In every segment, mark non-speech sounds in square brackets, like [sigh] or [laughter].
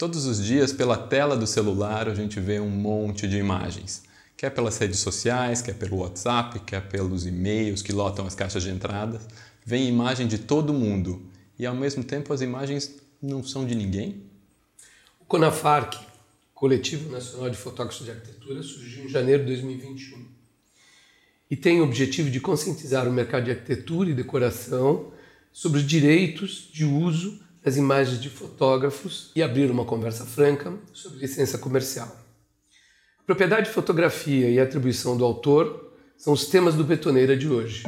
Todos os dias, pela tela do celular, a gente vê um monte de imagens. Quer pelas redes sociais, quer pelo WhatsApp, quer pelos e-mails que lotam as caixas de entrada. Vem imagem de todo mundo e, ao mesmo tempo, as imagens não são de ninguém? O CONAFARC, Coletivo Nacional de Fotógrafos de Arquitetura, surgiu em janeiro de 2021 e tem o objetivo de conscientizar o mercado de arquitetura e decoração sobre os direitos de uso as imagens de fotógrafos e abrir uma conversa franca sobre licença comercial. Propriedade de fotografia e atribuição do autor são os temas do Betoneira de hoje.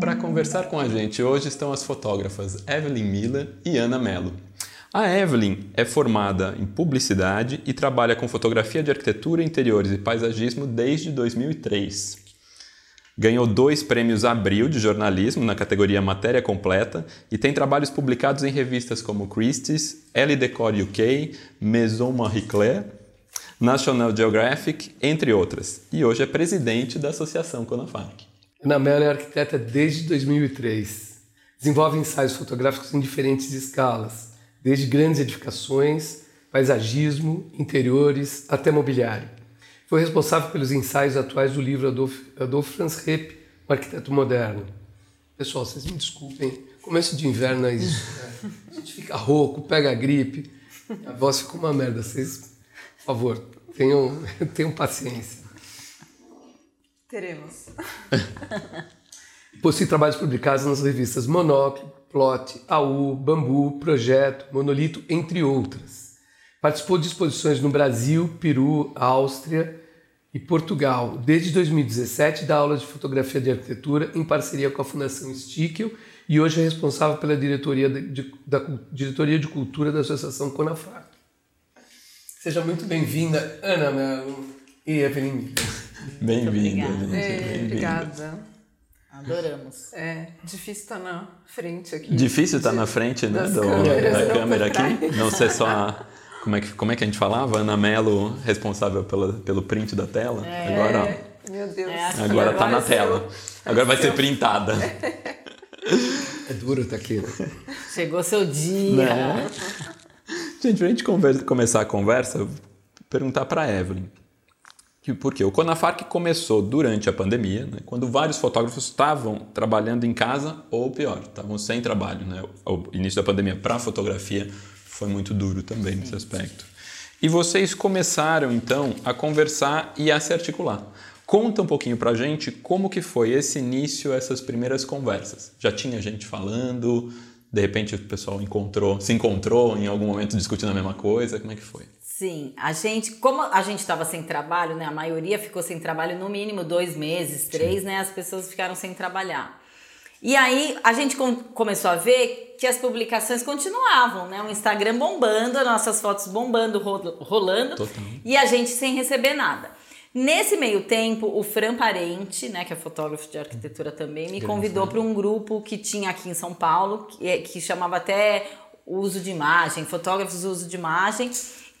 Para conversar com a gente hoje estão as fotógrafas Evelyn Miller e Ana Mello. A Evelyn é formada em publicidade e trabalha com fotografia de arquitetura, interiores e paisagismo desde 2003. Ganhou dois prêmios Abril de jornalismo na categoria Matéria Completa e tem trabalhos publicados em revistas como Christie's, Elle Decor UK, Maison Marie Claire, National Geographic, entre outras. E hoje é presidente da Associação Conafac. Ana Mello é arquiteta desde 2003. Desenvolve ensaios fotográficos em diferentes escalas, desde grandes edificações, paisagismo, interiores até mobiliário. Foi responsável pelos ensaios atuais do livro Adolf, Adolf Franz Repp, o arquiteto moderno. Pessoal, vocês me desculpem, começo de inverno é isso. Né? A gente fica rouco, pega a gripe, a voz fica uma merda. Vocês, por favor, tenham, [laughs] tenham paciência. Teremos. Possui trabalhos publicados nas revistas Monóculo, Plot, AU, Bambu, Projeto, Monolito, entre outras. Participou de exposições no Brasil, Peru, Áustria, e Portugal. Desde 2017 dá aulas de fotografia de arquitetura em parceria com a Fundação Stickel e hoje é responsável pela diretoria de, de, da diretoria de cultura da Associação Conafar. Seja muito bem-vinda, Ana Melo e Evelyn Bem-vinda. É, obrigada. Adoramos. É, difícil estar na frente aqui. Difícil estar na frente né, do, da câmera aqui, não ser só a como é que, como é que a gente falava? Ana Melo, responsável pela, pelo print da tela. É, agora, meu Deus. É, agora, agora tá na tela. Agora vai ser printada. [laughs] É duro tá aqui. Né? Chegou seu dia. Né? Gente, pra gente conversa, começar a conversa, perguntar para Evelyn. Porque o Conafarc começou durante a pandemia, né, quando vários fotógrafos estavam trabalhando em casa ou pior, estavam sem trabalho. Né? O início da pandemia para fotografia foi muito duro também nesse aspecto. E vocês começaram então a conversar e a se articular. Conta um pouquinho pra gente como que foi esse início, essas primeiras conversas. Já tinha gente falando, de repente o pessoal encontrou, se encontrou em algum momento discutindo a mesma coisa, como é que foi? Sim, a gente, como a gente estava sem trabalho, né? A maioria ficou sem trabalho no mínimo dois meses, três, Sim. né? As pessoas ficaram sem trabalhar. E aí a gente com, começou a ver que as publicações continuavam, né? O Instagram bombando, as nossas fotos bombando, rolando, Total. e a gente sem receber nada. Nesse meio tempo, o Fran Parente, né, que é fotógrafo de arquitetura também, me convidou para um grupo que tinha aqui em São Paulo, que, é, que chamava até uso de imagem, fotógrafos uso de imagem,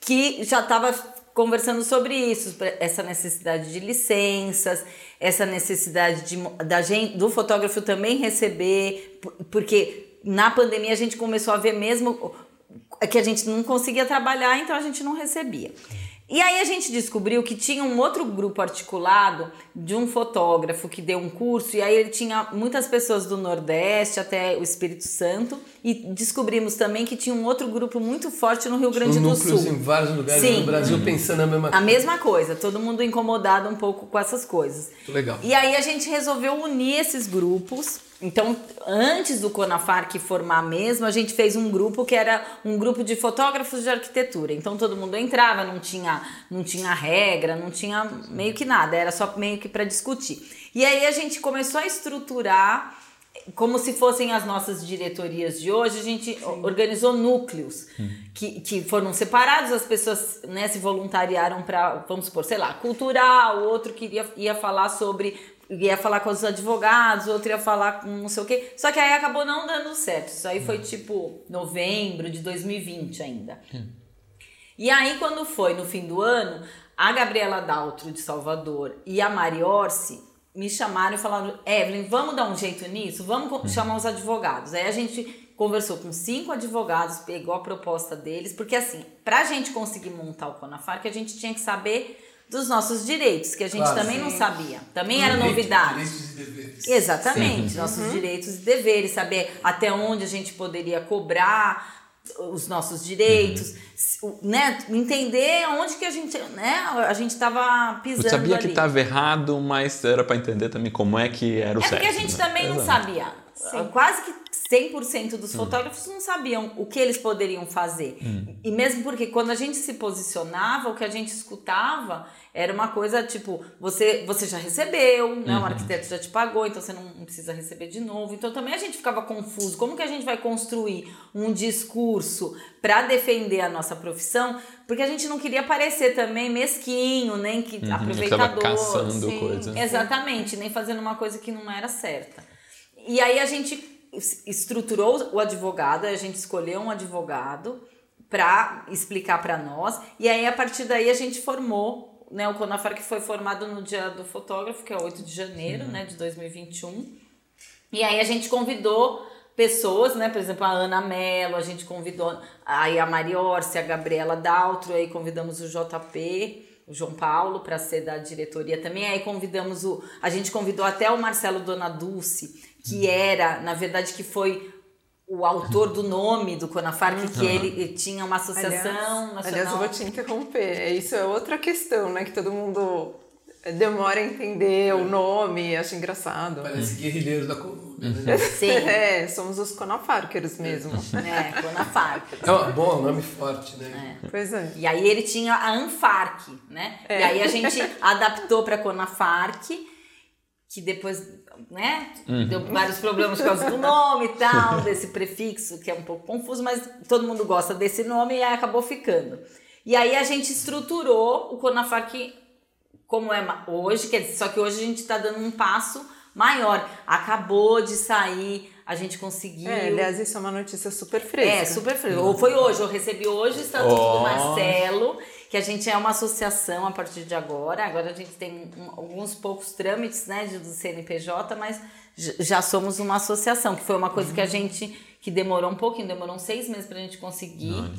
que já estava conversando sobre isso, essa necessidade de licenças, essa necessidade de, da gente, do fotógrafo também receber, porque na pandemia a gente começou a ver mesmo que a gente não conseguia trabalhar, então a gente não recebia. E aí a gente descobriu que tinha um outro grupo articulado de um fotógrafo que deu um curso, e aí ele tinha muitas pessoas do Nordeste até o Espírito Santo, e descobrimos também que tinha um outro grupo muito forte no Rio Grande do Sul. em vários lugares Sim. do Brasil pensando a mesma coisa. A mesma coisa, todo mundo incomodado um pouco com essas coisas. Muito legal. E aí a gente resolveu unir esses grupos então, antes do Conafarc formar mesmo, a gente fez um grupo que era um grupo de fotógrafos de arquitetura. Então todo mundo entrava, não tinha, não tinha regra, não tinha meio que nada, era só meio que para discutir. E aí a gente começou a estruturar como se fossem as nossas diretorias de hoje, a gente Sim. organizou núcleos hum. que, que foram separados, as pessoas né, se voluntariaram para, vamos supor, sei lá, cultural, outro que ia, ia falar sobre ia falar com os advogados, outro ia falar com não sei o quê. Só que aí acabou não dando certo. Isso aí foi tipo novembro de 2020 ainda. Hum. E aí, quando foi no fim do ano, a Gabriela Daltro de Salvador e a Mari Orsi me chamaram e falaram, Evelyn, vamos dar um jeito nisso? Vamos chamar os advogados. Aí a gente conversou com cinco advogados, pegou a proposta deles, porque assim, pra gente conseguir montar o Conafarc, a gente tinha que saber dos nossos direitos, que a gente Claro, também sim. não sabia. Também era Direito- novidade. Direitos e deveres. Exatamente, nossos direitos e deveres, saber até onde a gente poderia cobrar os nossos direitos, o- né? Entender onde que a gente, né? A gente estava pisando Eu sabia ali. que estava errado, mas era para entender também como é que era o É certo. porque a gente né? também não Exato. Sabia. Quase que 100% dos fotógrafos não sabiam o que eles poderiam fazer. E mesmo porque quando a gente se posicionava, o que a gente escutava era uma coisa tipo, você, você já recebeu, né? o arquiteto já te pagou, então você não precisa receber de novo. Então também a gente ficava confuso. Como que a gente vai construir um discurso para defender a nossa profissão? Porque a gente não queria parecer também mesquinho, nem que Uhum, aproveitador. caçando sim. coisa. Exatamente, nem fazendo uma coisa que não era certa. E aí a gente es- estruturou o advogado, a gente escolheu um advogado para explicar para nós, e aí a partir daí a gente formou, né, o Conafar que foi formado no dia do fotógrafo, que é 8 de janeiro, né, de 2021. E aí a gente convidou pessoas, né? Por exemplo, a Ana Mello, a gente convidou aí a Mari Orsi, a Gabriela Daltro, aí convidamos o JP, o João Paulo para ser da diretoria também. Aí convidamos o, a gente convidou até o Marcelo Dona Dulce, que era, na verdade, que foi o autor do nome do Conafarc, que ele, tinha uma associação Aliás, nacional. aliás, eu vou te interromper. Isso é outra questão, né? Que todo mundo demora a entender o nome, acha engraçado. Parece guerrilheiro da coluna, né? [laughs] Sim, É, somos os conafarkers mesmo. é, Conafarc. É um bom nome forte, né? Pois é. E aí ele tinha a Anfarc, né? E aí a gente adaptou para Conafarc, que depois, né, deu vários problemas por causa do nome e tal, desse prefixo que é um pouco confuso, mas todo mundo gosta desse nome e acabou ficando. E aí a gente estruturou o Conafarc como é hoje, quer dizer, só que hoje a gente está dando um passo maior. Acabou de sair, a gente conseguiu. É, aliás, isso é uma notícia super fresca. É, super frio. Ou foi hoje, eu recebi hoje o Estatuto Ó. do Marcelo, que a gente é uma associação a partir de agora. Agora a gente tem um- alguns poucos trâmites, né, de- do CNPJ, mas já somos uma associação, que foi uma coisa que a gente, que demorou um pouquinho, demorou uns seis meses pra gente conseguir.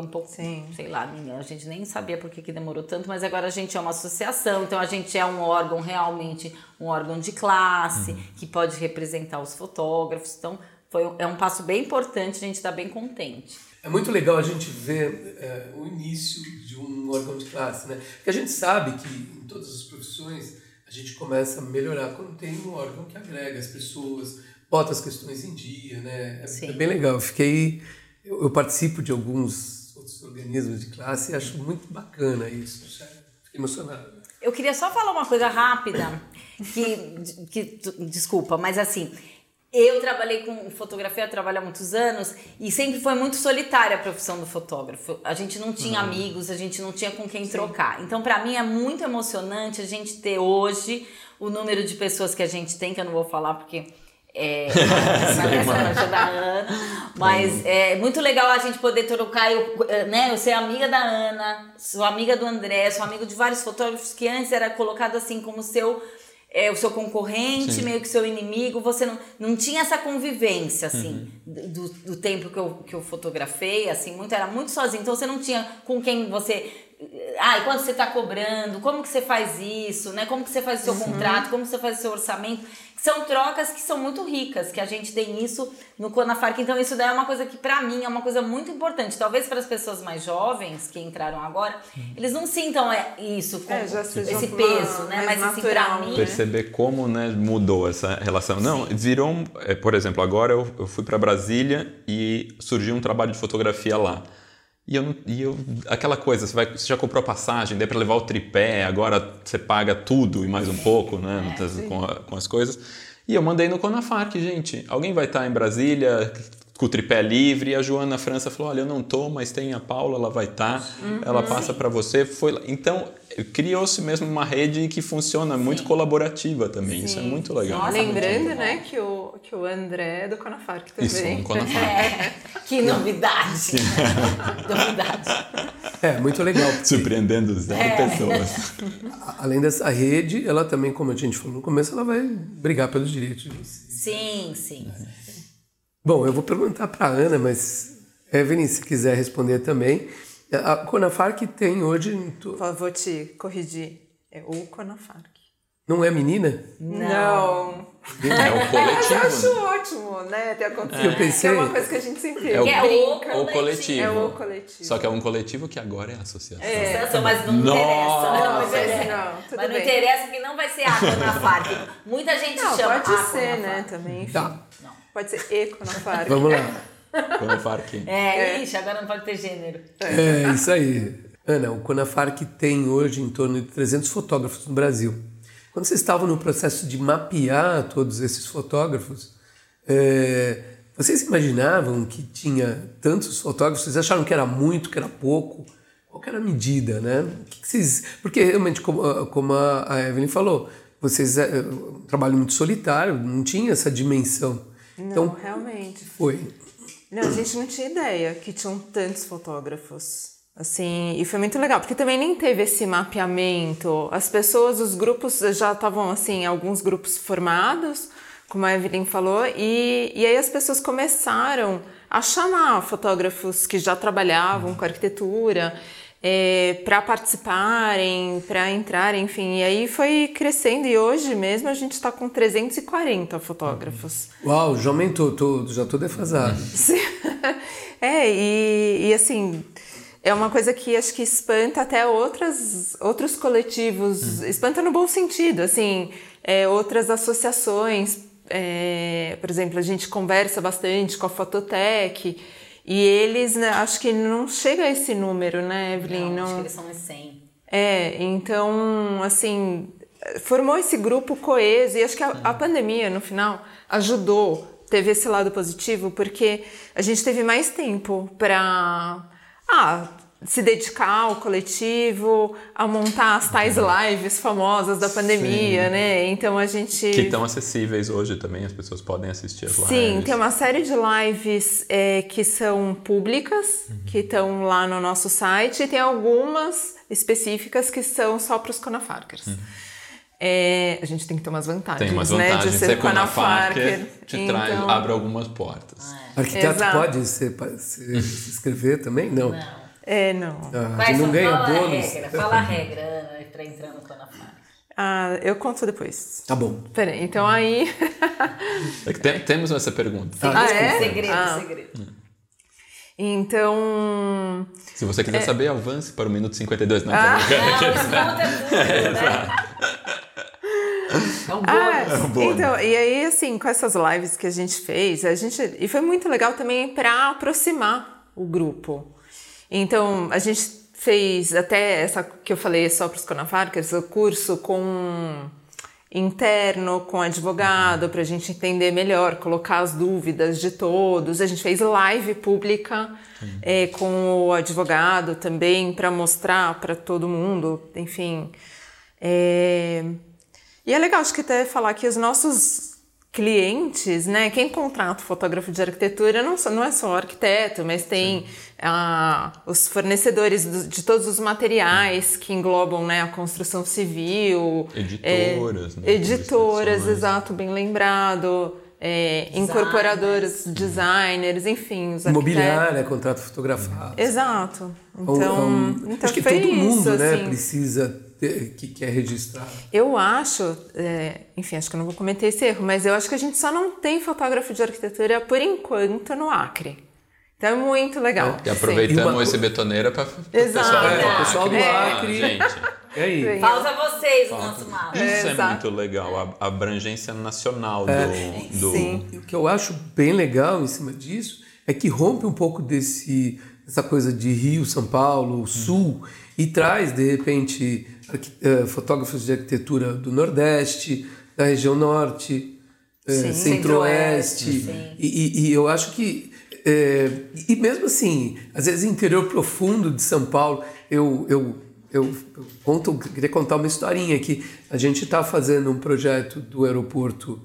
Um pouco, Sim. sei lá, a gente nem sabia por que, que demorou tanto, mas agora a gente é uma associação, então a gente é um órgão realmente, um órgão de classe, que pode representar os fotógrafos. Então, foi, é um passo bem importante, a gente está bem contente. É muito legal a gente ver é, o início de um órgão de classe, né? Porque a gente sabe que em todas as profissões a gente começa a melhorar quando tem um órgão que agrega as pessoas, bota as questões em dia, né? É, é bem legal. Eu fiquei, eu, eu participo de alguns outros organismos de classe e acho muito bacana isso. Fiquei emocionado. Eu queria só falar uma coisa rápida, que, que desculpa, mas assim, eu trabalhei com fotografia, trabalho há muitos anos e sempre foi muito solitária a profissão do fotógrafo. A gente não tinha amigos, a gente não tinha com quem trocar. Então, para mim é muito emocionante a gente ter hoje o número de pessoas que a gente tem, que eu não vou falar porque é, [laughs] essa da Ana, mas é muito legal a gente poder trocar, eu, né, eu ser amiga da Ana, sou amiga do André, sou amigo de vários fotógrafos que antes era colocado assim como seu é, o seu concorrente, meio que seu inimigo, você não, não tinha essa convivência, assim, do, do tempo que eu, que eu fotografei, assim, muito, era muito sozinho, então você não tinha com quem você, ah, e quanto você está cobrando, como que você faz isso, né, como que você faz o seu contrato, como que você faz o seu orçamento, são trocas que são muito ricas, que a gente tem isso no Conafarc, então isso daí é uma coisa que pra mim é uma coisa muito importante, talvez para as pessoas mais jovens que entraram agora, eles não sintam é, isso, com É, esse peso, né, mais mas assim, pra natural, mim... né? perceber como né, mudou essa relação. Não, virou, um- é, por exemplo, agora eu, eu fui para Brasília e surgiu um trabalho de fotografia lá. E eu, e eu aquela coisa, você, vai, você já comprou passagem, daí para levar o tripé, agora você paga tudo e mais um pouco, né, com, a- com as coisas. E eu mandei no Conafarc, gente. Alguém vai estar em Brasília com o tripé livre? E a Joana França falou: Olha, eu não tô, mas tem a Paula, ela vai estar, ela passa para você. Foi lá. Então, criou-se mesmo uma rede que funciona muito colaborativa também. Isso é muito legal. Nossa, Lembrando, muito né, que o, que o André é do Conafarc também. Isso, um Conafarc. [laughs] É, que novidade. [laughs] novidade. É, muito legal. porque, [laughs] Surpreendendo zero É. pessoas. a- além dessa rede, ela também, como a gente falou no começo, ela vai brigar pelos direitos. Sim, sim. Bom, eu vou perguntar para Ana, mas Evelyn, se quiser responder também. A Conafarc tem hoje, Vou- Vou te corrigir. É o Conafarc. não é menina? Não. É o [laughs] Mas eu coletivo. acho né? ótimo, né, ter acontecido. Eu pensei- Que é uma coisa que a gente sempre É o, É o o coletivo. É o coletivo. Só que é um coletivo que agora é a associação. Sensação, mas não Nossa. interessa. Não, Não, mas, é- não, tudo mas não bem. interessa porque não vai ser a Conafarc. Muita gente Não, chama pode a ser, né, também, enfim. Tá. Pode ser e Conafarc. Vamos lá. Conafarc. É, ixi, agora não pode ter gênero. É isso aí. Ana, o Conafarc tem hoje em torno de 300 fotógrafos no Brasil. Quando vocês estavam no processo de mapear todos esses fotógrafos, é, vocês imaginavam que tinha tantos fotógrafos? Vocês acharam que era muito, que era pouco? Qual que era a medida, né? O que que vocês... Porque realmente, como, a- como a a Evelyn falou, vocês é, um trabalho muito solitário, não tinha essa dimensão. Não, Então, realmente. foi. Não, a gente não tinha ideia que tinham tantos fotógrafos. Assim, e foi muito legal, porque também nem teve esse mapeamento. As pessoas, os grupos já estavam, assim, alguns grupos formados, como a Evelyn falou, e, e aí as pessoas começaram a chamar fotógrafos que já trabalhavam com arquitetura para participarem, para entrarem, enfim. E aí foi crescendo, e hoje mesmo a gente está com 340 fotógrafos. Uau, já aumentou, tô, já estou defasado. [laughs] É, e, e assim, é uma coisa que acho que espanta até outras, outros coletivos, espanta no bom sentido, assim, é, outras associações, é, por exemplo, a gente conversa bastante com a Fototec, e eles, né, acho que não chega a esse número, né, Evelyn? Não, acho Não- que eles são uns 100. é, então, assim, formou esse grupo coeso e acho que a, a pandemia, no final, ajudou, teve esse lado positivo, porque a gente teve mais tempo para ah, se dedicar ao coletivo, a montar as tais lives famosas da pandemia, né? Então a gente. Que estão acessíveis hoje também, as pessoas podem assistir as lives. Sim, tem uma série de lives é, que são públicas, que estão lá no nosso site, e tem algumas específicas que são só para os Conafarkers. É, a gente tem que ter umas vantagens, Tem umas né? vantagens. De ser Ser Conafarker Conafarker. te traz, Então, abre algumas portas. Arquiteto Exato. pode se, se, se inscrever também? Não. Não. É, não. Ah, Vai, não ganha fala bônus. a regra. Fala a regra, Ana, pra entrar no Conafarc. Ah, eu conto depois. Tá bom. Peraí, então aí. [laughs] É que tem- temos essa pergunta. Ah, é? Segredo, Ah. segredo. então. Se você quiser saber, avance para o minuto 52. Não, Ah. tá. Não, escuta tudo, [laughs] né? É um Ah, bônus. bônus. então, e aí, assim, com essas lives que a gente fez, a gente. E foi muito legal também para aproximar o grupo. Então, a gente fez até essa que eu falei só para os Conafarkers, o curso com interno, com advogado, para a gente entender melhor, colocar as dúvidas de todos. A gente fez live pública eh, com o advogado também para mostrar para todo mundo, enfim. É, E é legal, acho que até falar que os nossos clientes, né, quem contrata o fotógrafo de arquitetura não, só- não é só o arquiteto, mas tem ah, os fornecedores do- de todos os materiais que englobam né, a construção civil. Editoras, é, né, Editoras, exato, bem lembrado. é, incorporadoras, designers, enfim, os arquitetos. Imobiliária, contrato fotografado. Exato. Então, Então, um, então acho que foi todo mundo isso, né, assim. precisa que quer registrar. Eu acho, é, enfim, acho que eu não vou cometer esse erro, mas eu acho que a gente só não tem fotógrafo de arquitetura por enquanto no Acre. Então é muito legal. E aproveitamos E uma- esse betoneira para o pessoal, É, do o pessoal do Ah, Acre. Gente, E aí? Pausa vocês o nosso mapa. isso é, Exato. muito legal, a abrangência nacional do, do, Sim. O que eu acho bem legal em cima disso é que rompe um pouco desse essa coisa de Rio, São Paulo, Sul e traz de repente fotógrafos de arquitetura do Nordeste, da região Norte, eh. Centro-Oeste e, e- e eu acho que eh, e mesmo assim às vezes interior profundo de São Paulo eu, eu eu, eu conto, queria contar uma historinha aqui. A gente está fazendo um projeto do aeroporto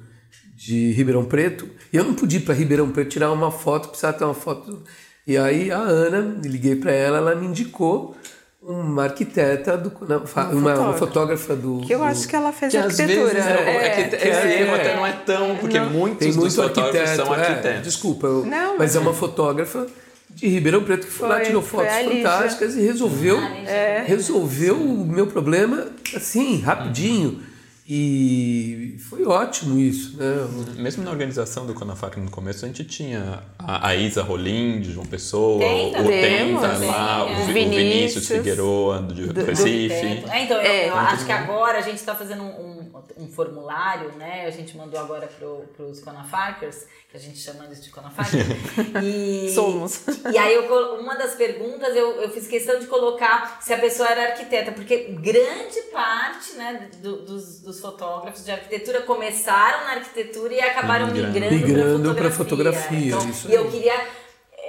de Ribeirão Preto e eu não podia ir para Ribeirão Preto tirar uma foto, precisava ter uma foto. E aí a Ana, liguei para ela, ela me indicou uma arquiteta, do, uma, uma, uma fotógrafa do. Que eu do, acho que ela fez Que arquitetura. é, é, que esse é, erro é. até não é tão. Porque Não. muitos Tem muito fotógrafos arquiteto. são é, arquitetos. desculpa, eu- Não, mas é uma fotógrafa de Ribeirão Preto que foi, lá, tirou fotos fantásticas e resolveu. É. resolveu o meu problema assim, rapidinho. E foi ótimo isso, né? Mesmo na organização do Conafac no começo, a gente tinha a, a Isa Rolim, de João Pessoa, Tem o Tenta temos, lá, é. O Vinícius, Vinícius Figueroa, do, do Recife. Tempo. É, então, eu, É. eu acho que agora a gente está fazendo um, um, um formulário, né? A gente mandou agora para os Conafarkers, que a gente chama eles de Conafarkers. [laughs] e, Somos. E aí, eu, uma das perguntas, eu, eu fiz questão de colocar se a pessoa era arquiteta, porque grande parte né, do- dos, dos fotógrafos de arquitetura começaram na arquitetura e acabaram Migrando. migrando, Migrando para fotografia. fotografia, Então, isso e eu queria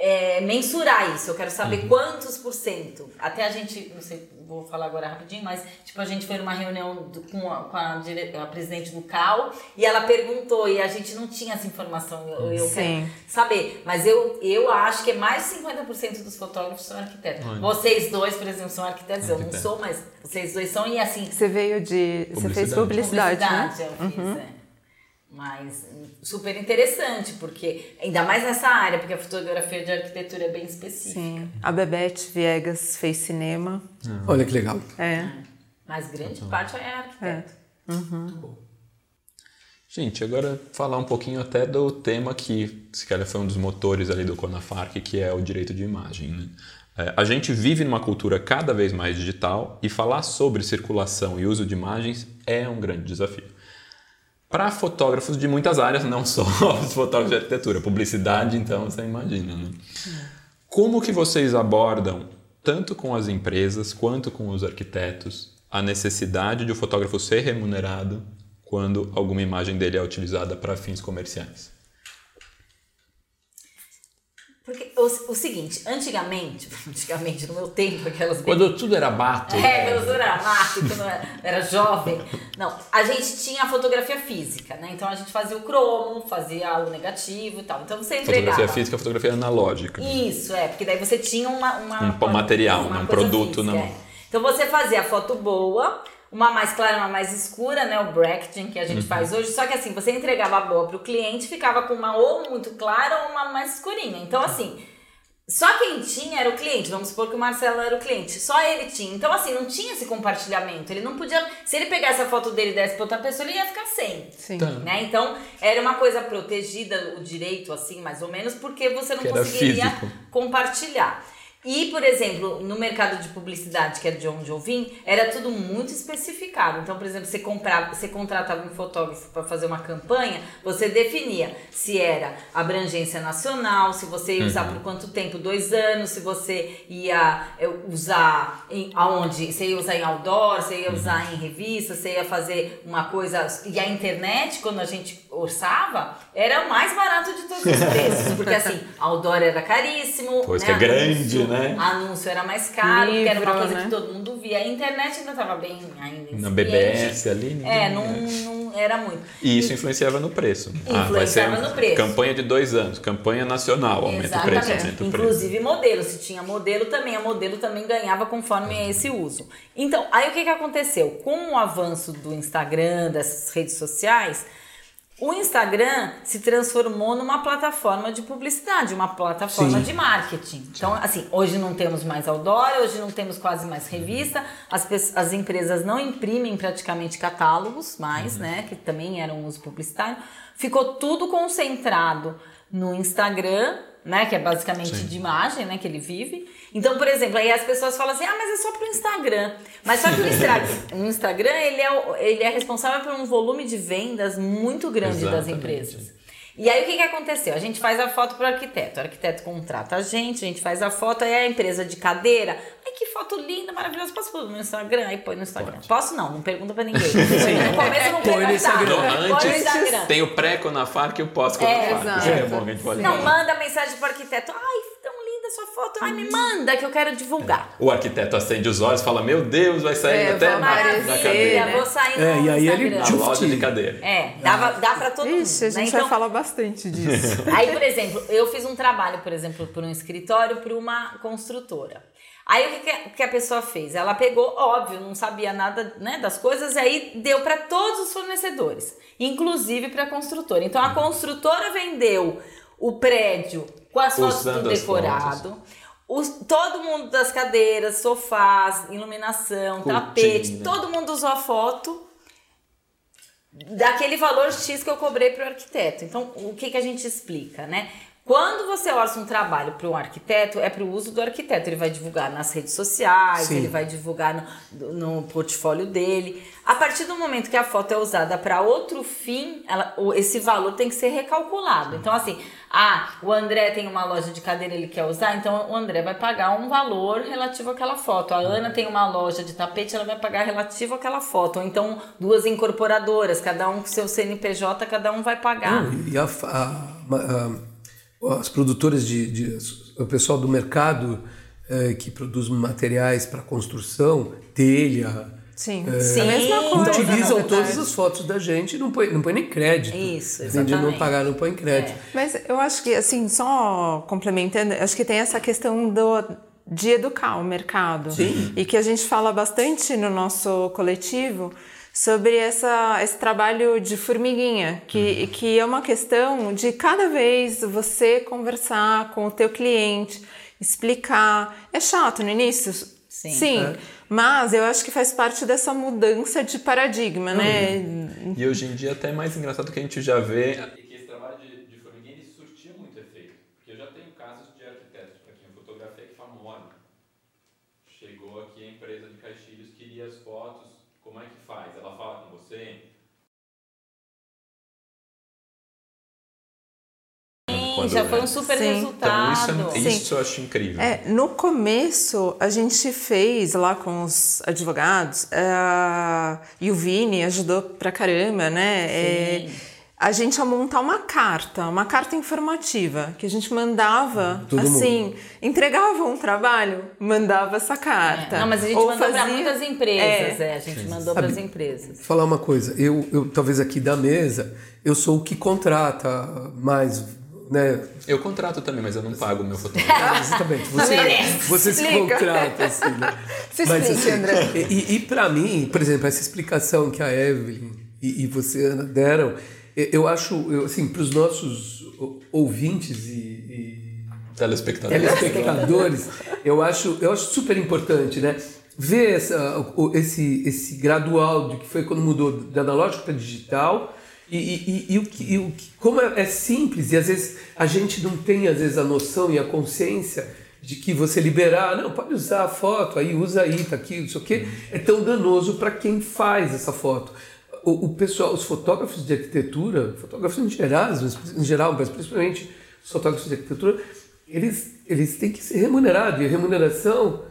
é, mensurar isso. Eu quero saber quantos por cento. Até a gente, não sei, vou falar agora rapidinho, mas tipo a gente foi numa reunião do- com, a, com a, dire- a presidente do CAL e ela perguntou e a gente não tinha essa informação. Eu, eu Sim. quero saber. Mas eu, eu acho que mais de 50% dos fotógrafos são arquitetos. Olha. Vocês dois, por exemplo, são arquitetos. Eu não Arquiteto. sou, mas vocês dois são e assim. Você veio de. Você fez Publicidade. publicidade, né? eu fiz, é. Mas super interessante, porque ainda mais nessa área, porque a fotografia de arquitetura é bem específica. Sim. A Bebete Viegas fez cinema. Olha que legal. É. Mas grande parte é arquiteto. Gente, agora falar um pouquinho até do tema que, se calhar, foi um dos motores ali do Conafarc, que é o direito de imagem. Né? É, a gente vive numa cultura cada vez mais digital e falar sobre circulação e uso de imagens é um grande desafio. Para fotógrafos de muitas áreas, não só [laughs] os fotógrafos de arquitetura, publicidade, então você imagina. Né? Como que vocês abordam, tanto com as empresas quanto com os arquitetos, a necessidade de o fotógrafo ser remunerado quando alguma imagem dele é utilizada para fins comerciais? Porque o, o seguinte, antigamente, [laughs] antigamente, no meu tempo, aquelas Quando tudo era mato. É, quando eu era mato, quando era, era jovem. Não, a gente tinha a fotografia física, né? Então a gente fazia o cromo, fazia o negativo e tal. Então você entregava. Fotografia física, fotografia analógica. Isso, é, porque daí você tinha uma, uma, Um material, uma um produto na é. mão. Então você fazia a foto boa, uma mais clara, uma mais escura, né? O bracketing que a Uhum. gente faz hoje. Só que assim, você entregava a boa pro cliente, ficava com uma ou muito clara ou uma mais escurinha. Então assim, só quem tinha era o cliente. Vamos supor que o Marcelo era o cliente. Só ele tinha. Então, assim, não tinha esse compartilhamento. Ele não podia. Se ele pegasse a foto dele e desse pra outra pessoa, ele ia ficar sem. Sim. Tá. Né? Então, era uma coisa protegida, o direito, assim, mais ou menos, porque você não Que conseguiria compartilhar. E, por exemplo, no mercado de publicidade, que é de onde eu vim, era tudo muito especificado. Então, por exemplo, você, comprava, você contratava um fotógrafo para fazer uma campanha, você definia se era abrangência nacional, se você ia usar por quanto tempo, dois anos, se você ia eh, usar em aonde, você ia usar em outdoor, você ia usar em revista, você ia fazer uma coisa. E a internet, quando a gente orçava, era o mais barato de todos os [laughs] preços. Porque assim, outdoor era caríssimo. Pois né? que é grande, Anúncio- né? Anúncio era mais caro, porque era uma Livro, coisa né? que todo mundo via. A internet ainda estava bem ainda Na. BBS ali, ninguém- É, não, não era muito. E isso influenciava no preço. Ah, vai ser Influenciava no preço. campanha de dois anos, campanha nacional, aumenta o preço, aumenta o preço. Inclusive modelo, se tinha modelo também, a modelo também ganhava conforme esse uso. Então, aí o que, que aconteceu? Com o avanço do Instagram, dessas redes sociais, o Instagram se transformou numa plataforma de publicidade, uma plataforma Sim. de marketing. Então, assim, hoje não temos mais outdoor, hoje não temos quase mais revista, as, as empresas não imprimem praticamente catálogos mais, né, que também eram um uso publicitário. Ficou tudo concentrado no Instagram, né, que é basicamente de imagem, né, que ele vive. Então, por exemplo, aí as pessoas falam assim, ah, mas é só pro Instagram. Mas só que o Instagram, [laughs] o Instagram ele, é, ele é responsável por um volume de vendas muito grande das Exatamente. empresas. E aí o que, que aconteceu? A gente faz a foto para o arquiteto. O arquiteto contrata a gente, a gente faz a foto, aí a empresa de cadeira. Ai, que foto linda, maravilhosa. Posso pôr no Instagram? Aí põe no Instagram. Posso não, não pergunta pra ninguém. [laughs] No começo eu não Põe no. Instagram. Então, Põe no antes Instagram. tem o pré-Conafarc e o É, pós-Conafarc. exato. Isso é bom que a gente pode Não, manda mensagem pro arquiteto. Ai, sua foto, ai, me manda que eu quero divulgar. O arquiteto acende os olhos e fala: Meu Deus, vai sair É, até aparecer, na Maravilha, cadeira. né? vou sair no É, e aí ele. Na loja de cadeira. É, dava, dá pra todo mundo. Ixi, a né? gente Então, vai falar bastante disso. [laughs] Aí, por exemplo, eu fiz um trabalho, por exemplo, para um escritório, para uma construtora. Aí o que, que a- que a pessoa fez? Ela pegou, óbvio, não sabia nada né, das coisas, e aí deu para todos os fornecedores, inclusive para a construtora. Então a construtora vendeu o prédio com as fotos Usando do as decorado. os- todo mundo das cadeiras, sofás, iluminação, Cortina. tapete, todo mundo usou a foto daquele valor X que eu cobrei para o arquiteto. Então, o que, que a gente explica, né? Quando você orça um trabalho para um arquiteto, é para o uso do arquiteto. Ele vai divulgar nas redes sociais, Sim. ele vai divulgar no, no portfólio dele. A partir do momento que a foto é usada para outro fim, ela- esse valor tem que ser recalculado. Então, assim, ah, o André tem uma loja de cadeira, ele quer usar, então o André vai pagar um valor relativo àquela foto. A Ana tem uma loja de tapete, ela vai pagar relativo àquela foto. Ou então, duas incorporadoras, cada um com seu CNPJ, cada um vai pagar. Não, e a, a- a- as produtoras de, de- o pessoal do mercado eh, que produz materiais para construção, telha, Sim, Sim. a mesma coisa. utilizam todas as fotos da gente e não põe, não põe nem crédito. Isso, Além de não exatamente. pagar, não põe crédito. Mas eu acho que, assim, só complementando, acho que tem essa questão do, de educar o mercado. Sim. E que a gente fala bastante no nosso coletivo sobre essa, esse trabalho de formiguinha, que, que é uma questão de cada vez você conversar com o teu cliente, explicar. É chato no início? Sim. É. Mas eu acho que faz parte dessa mudança de paradigma, né? E hoje em dia até é mais engraçado que a gente já vê que esse trabalho de, de formiguinha ele surtia muito efeito. Porque eu já tenho casos de arquitetos aqui, eu fotografei aqui famosa. Chegou aqui a empresa de Caixilhos, queria as fotos, como é que faz? Ela fala com você? Sim, já foi um super Sim. Então isso, resultado. é, isso eu acho incrível. É, no começo, a gente fez lá com os advogados, eh, e o Vini ajudou pra caramba, né? É, a gente a montar uma carta, uma carta informativa, que a gente mandava, Todo mundo. assim, entregava um trabalho, mandava essa carta. É, Não, mas a gente Ou mandou para fazia- muitas empresas, É. é, a gente mandou para as empresas. Falar uma coisa, eu, eu talvez aqui da mesa, eu sou o que contrata mais, né? Eu contrato também, mas eu não pago o meu fotógrafo. [laughs] Exatamente. Você, você se contrata, assim, né? [laughs] Se explique, André. E, e para mim, por exemplo, essa explicação que a Evelyn e, e você, Ana, deram, eu, acho, eu, assim, para os nossos ouvintes e, e Telespectador. telespectadores, eu acho, eu acho super importante, né? Ver essa, esse, esse gradual do que foi quando mudou de analógico para digital e, e, e, e o que, o que- como é, é simples e às vezes a gente não tem às vezes a noção e a consciência de que você liberar, não, pode usar a foto, aí usa aí, tá aqui, não sei o quê, é tão danoso para quem faz essa foto. O, o pessoal, os fotógrafos de arquitetura, fotógrafos em geral, mas- em geral, mas principalmente os fotógrafos de arquitetura, eles, eles têm que ser remunerados. E a remuneração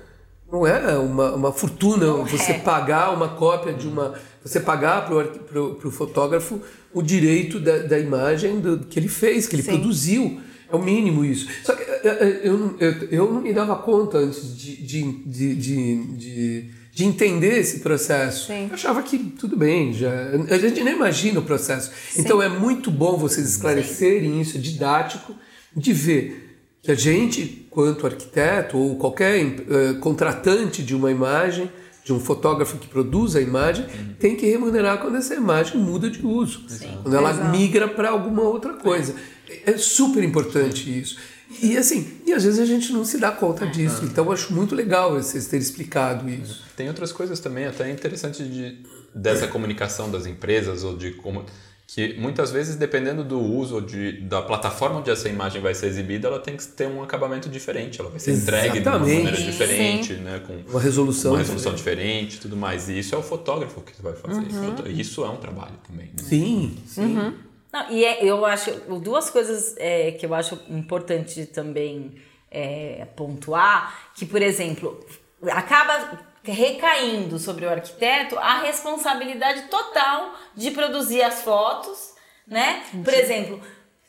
não é uma, uma fortuna você é. pagar uma cópia de uma. Você pagar para o fotógrafo o direito da, da imagem do, que ele fez, que ele Sim. produziu. É o mínimo isso. Só que eh, eh, eu, não- eu, eu não me dava conta antes de, de, de, de, de, de entender esse processo. Sim. Eu achava que tudo bem, já, a gente nem imagina o processo. Então é muito bom vocês esclarecerem isso, é didático, de ver que a gente, quanto arquiteto ou qualquer eh, contratante de uma imagem, de um fotógrafo que produz a imagem, tem que remunerar quando essa imagem muda de uso, quando ela Exato. migra para alguma outra coisa. É super importante isso. E assim, e às vezes a gente não se dá conta disso. Então eu acho muito legal vocês terem explicado isso. Tem outras coisas também até interessantes de, dessa comunicação das empresas ou de como que muitas vezes dependendo do uso de, da plataforma onde essa imagem vai ser exibida, ela tem que ter um acabamento diferente, ela vai ser entregue de uma Exatamente. maneira diferente, né, com Uma resolução. uma resolução diferente, e tudo mais. E isso é o fotógrafo que vai fazer. Uhum. Isso, isso é um trabalho também. né? Sim, sim. Não, e é- eu acho duas coisas é, que eu acho importante também é, pontuar, que, por exemplo, acaba recaindo sobre o arquiteto a responsabilidade total de produzir as fotos, né? Por exemplo,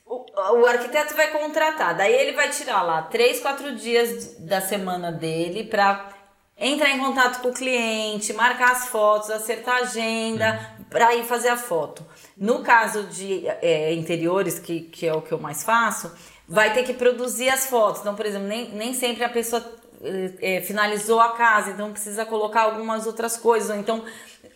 o, o arquiteto vai contratar, daí ele vai tirar lá três, quatro dias da semana dele para entrar em contato com o cliente, marcar as fotos, acertar a agenda, para ir fazer a foto. No caso de é, interiores, que, que é o que eu mais faço, vai ter que produzir as fotos. Então, por exemplo, nem, nem sempre a pessoa é, finalizou a casa, então precisa colocar algumas outras coisas. Então,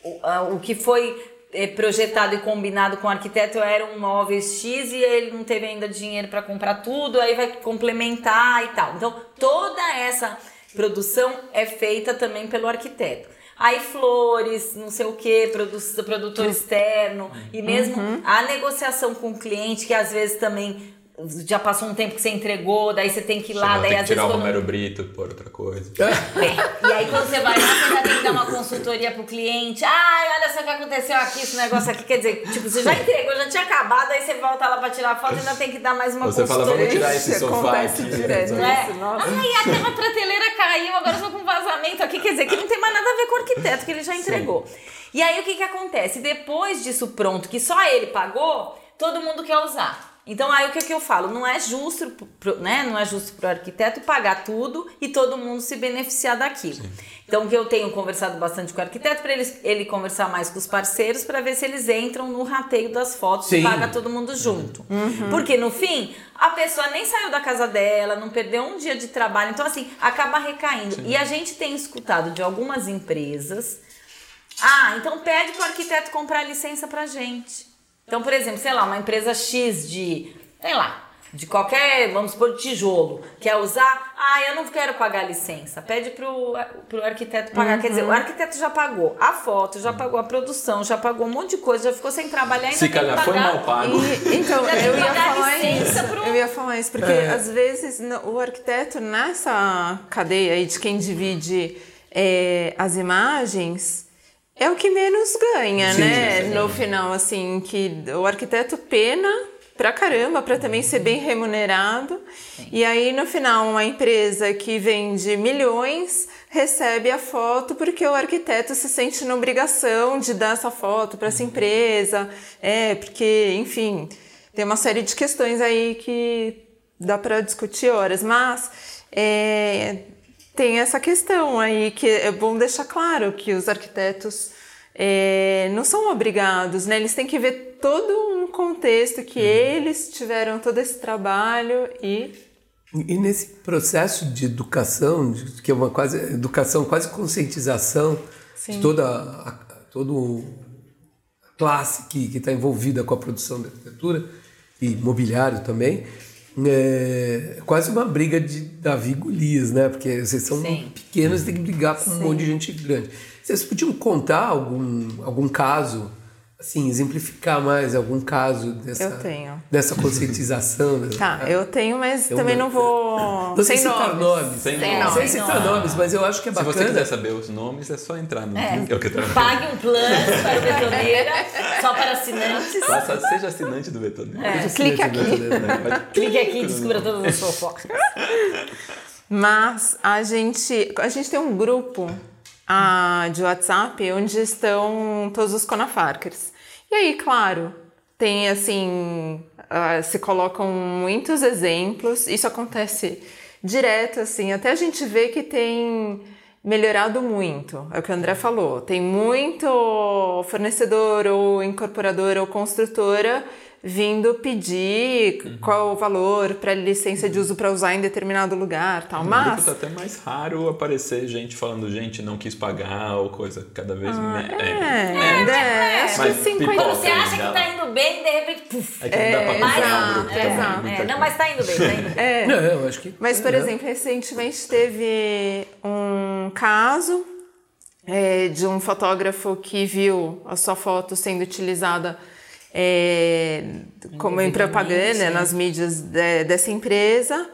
o, o que foi é, projetado e combinado com o arquiteto era um móveis X e ele não teve ainda dinheiro para comprar tudo, aí vai complementar e tal. Então, toda essa produção é feita também pelo arquiteto. Aí flores, não sei o que, produ produtor externo, e mesmo uhum. a negociação com o cliente, que às vezes também já passou um tempo que você entregou, daí você tem que ir lá, daí tem às que tirar vezes. o Romero Brito por outra coisa. É. E aí quando você vai lá, você já tem que dar uma consultoria pro cliente. Ai, olha só o que aconteceu aqui, esse negócio aqui. Quer dizer, tipo, você já entregou, já tinha acabado, aí você volta lá pra tirar a foto e ainda tem que dar mais uma você consultoria. Você fala, vamos tirar esse sofá aqui. Direto, não é? Ai, até uma prateleira caiu, agora eu tô com um vazamento aqui. Quer dizer, que não tem mais nada a ver com o arquiteto, que ele já entregou. Sim. E aí o que que acontece? Depois disso pronto, que só ele pagou, todo mundo quer usar. Então aí o que, que eu falo? Não é justo, pro, né? Não é justo para o arquiteto pagar tudo e todo mundo se beneficiar daquilo. Sim. Então o que eu tenho conversado bastante com o arquiteto para ele, ele conversar mais com os parceiros para ver se eles entram no rateio das fotos Sim. e paga todo mundo junto. Uhum. Porque no fim a pessoa nem saiu da casa dela, não perdeu um dia de trabalho, então assim acaba recaindo. Sim. E a gente tem escutado de algumas empresas, ah, então pede para o arquiteto comprar licença para gente. Então, por exemplo, sei lá, uma empresa X de, sei lá, de qualquer, vamos supor, tijolo, quer usar, ah, eu não quero pagar licença. Pede pro, pro arquiteto pagar. Uhum. Quer dizer, o arquiteto já pagou a foto, já pagou a produção, já pagou um monte de coisa, já ficou sem trabalhar ainda. Se calhar foi mal pago. E, então, eu ia falar isso. Pro... Eu ia falar isso, porque é. às vezes o arquiteto, nessa cadeia aí de quem divide é, as imagens é o que menos ganha, sim, né? Sim, sim. No final, assim, que o arquiteto pena pra caramba para também ser bem remunerado. E aí, no final, uma empresa que vende milhões recebe a foto porque o arquiteto se sente na obrigação de dar essa foto para essa uhum. empresa. É, porque, enfim, tem uma série de questões aí que dá para discutir horas, mas é, tem essa questão aí que é bom deixar claro que os arquitetos é, não são obrigados, né? Eles têm que ver todo um contexto que uhum. eles tiveram todo esse trabalho e e nesse processo de educação, que é uma quase educação, quase conscientização Sim. de toda a, todo a classe que está envolvida com a produção da arquitetura e mobiliário também, é quase uma briga de Davi e Golias, né? Porque vocês são Sim. pequenos e tem que brigar com Sim. um monte de gente grande. Vocês podiam contar algum, algum caso, assim, exemplificar mais algum caso dessa, dessa conscientização? Né? Tá, eu tenho, mas eu também não, não vou. Não sei citar nomes. Sem, sem nomes. Sem citar nomes, mas eu acho que é bacana. Se você quiser saber os nomes, é só entrar no é. link. Pague um plano para o Betoneira, só para assinantes. Faça, seja assinante do Betoneira. É. Clique aqui. Né? [laughs] Clique aqui e descubra todas as fofocas. Mas a gente, a gente tem um grupo a, de WhatsApp onde estão todos os Conafarkers. E aí, claro, tem assim, uh, se colocam muitos exemplos, isso acontece direto, assim, até a gente vê que tem melhorado muito, é o que o André falou, tem muito fornecedor ou incorporadora ou construtora vindo pedir uhum. qual o valor para licença de uso para usar em determinado lugar, tal. No Mas grupo tá até mais raro aparecer gente falando gente não quis pagar ou coisa cada vez ah, mais. É, é, é, é, acho que 50. Quando você acha que tá indo bem, de repente, puf. É que não dá pra comprar um grupo é, exato. É, não, mas tá indo bem, tá indo bem. [laughs] É. Não, eu acho que. Mas por exemplo, recentemente teve um caso é, de um fotógrafo que viu a sua foto sendo utilizada é, como em propaganda nas mídias de, dessa empresa,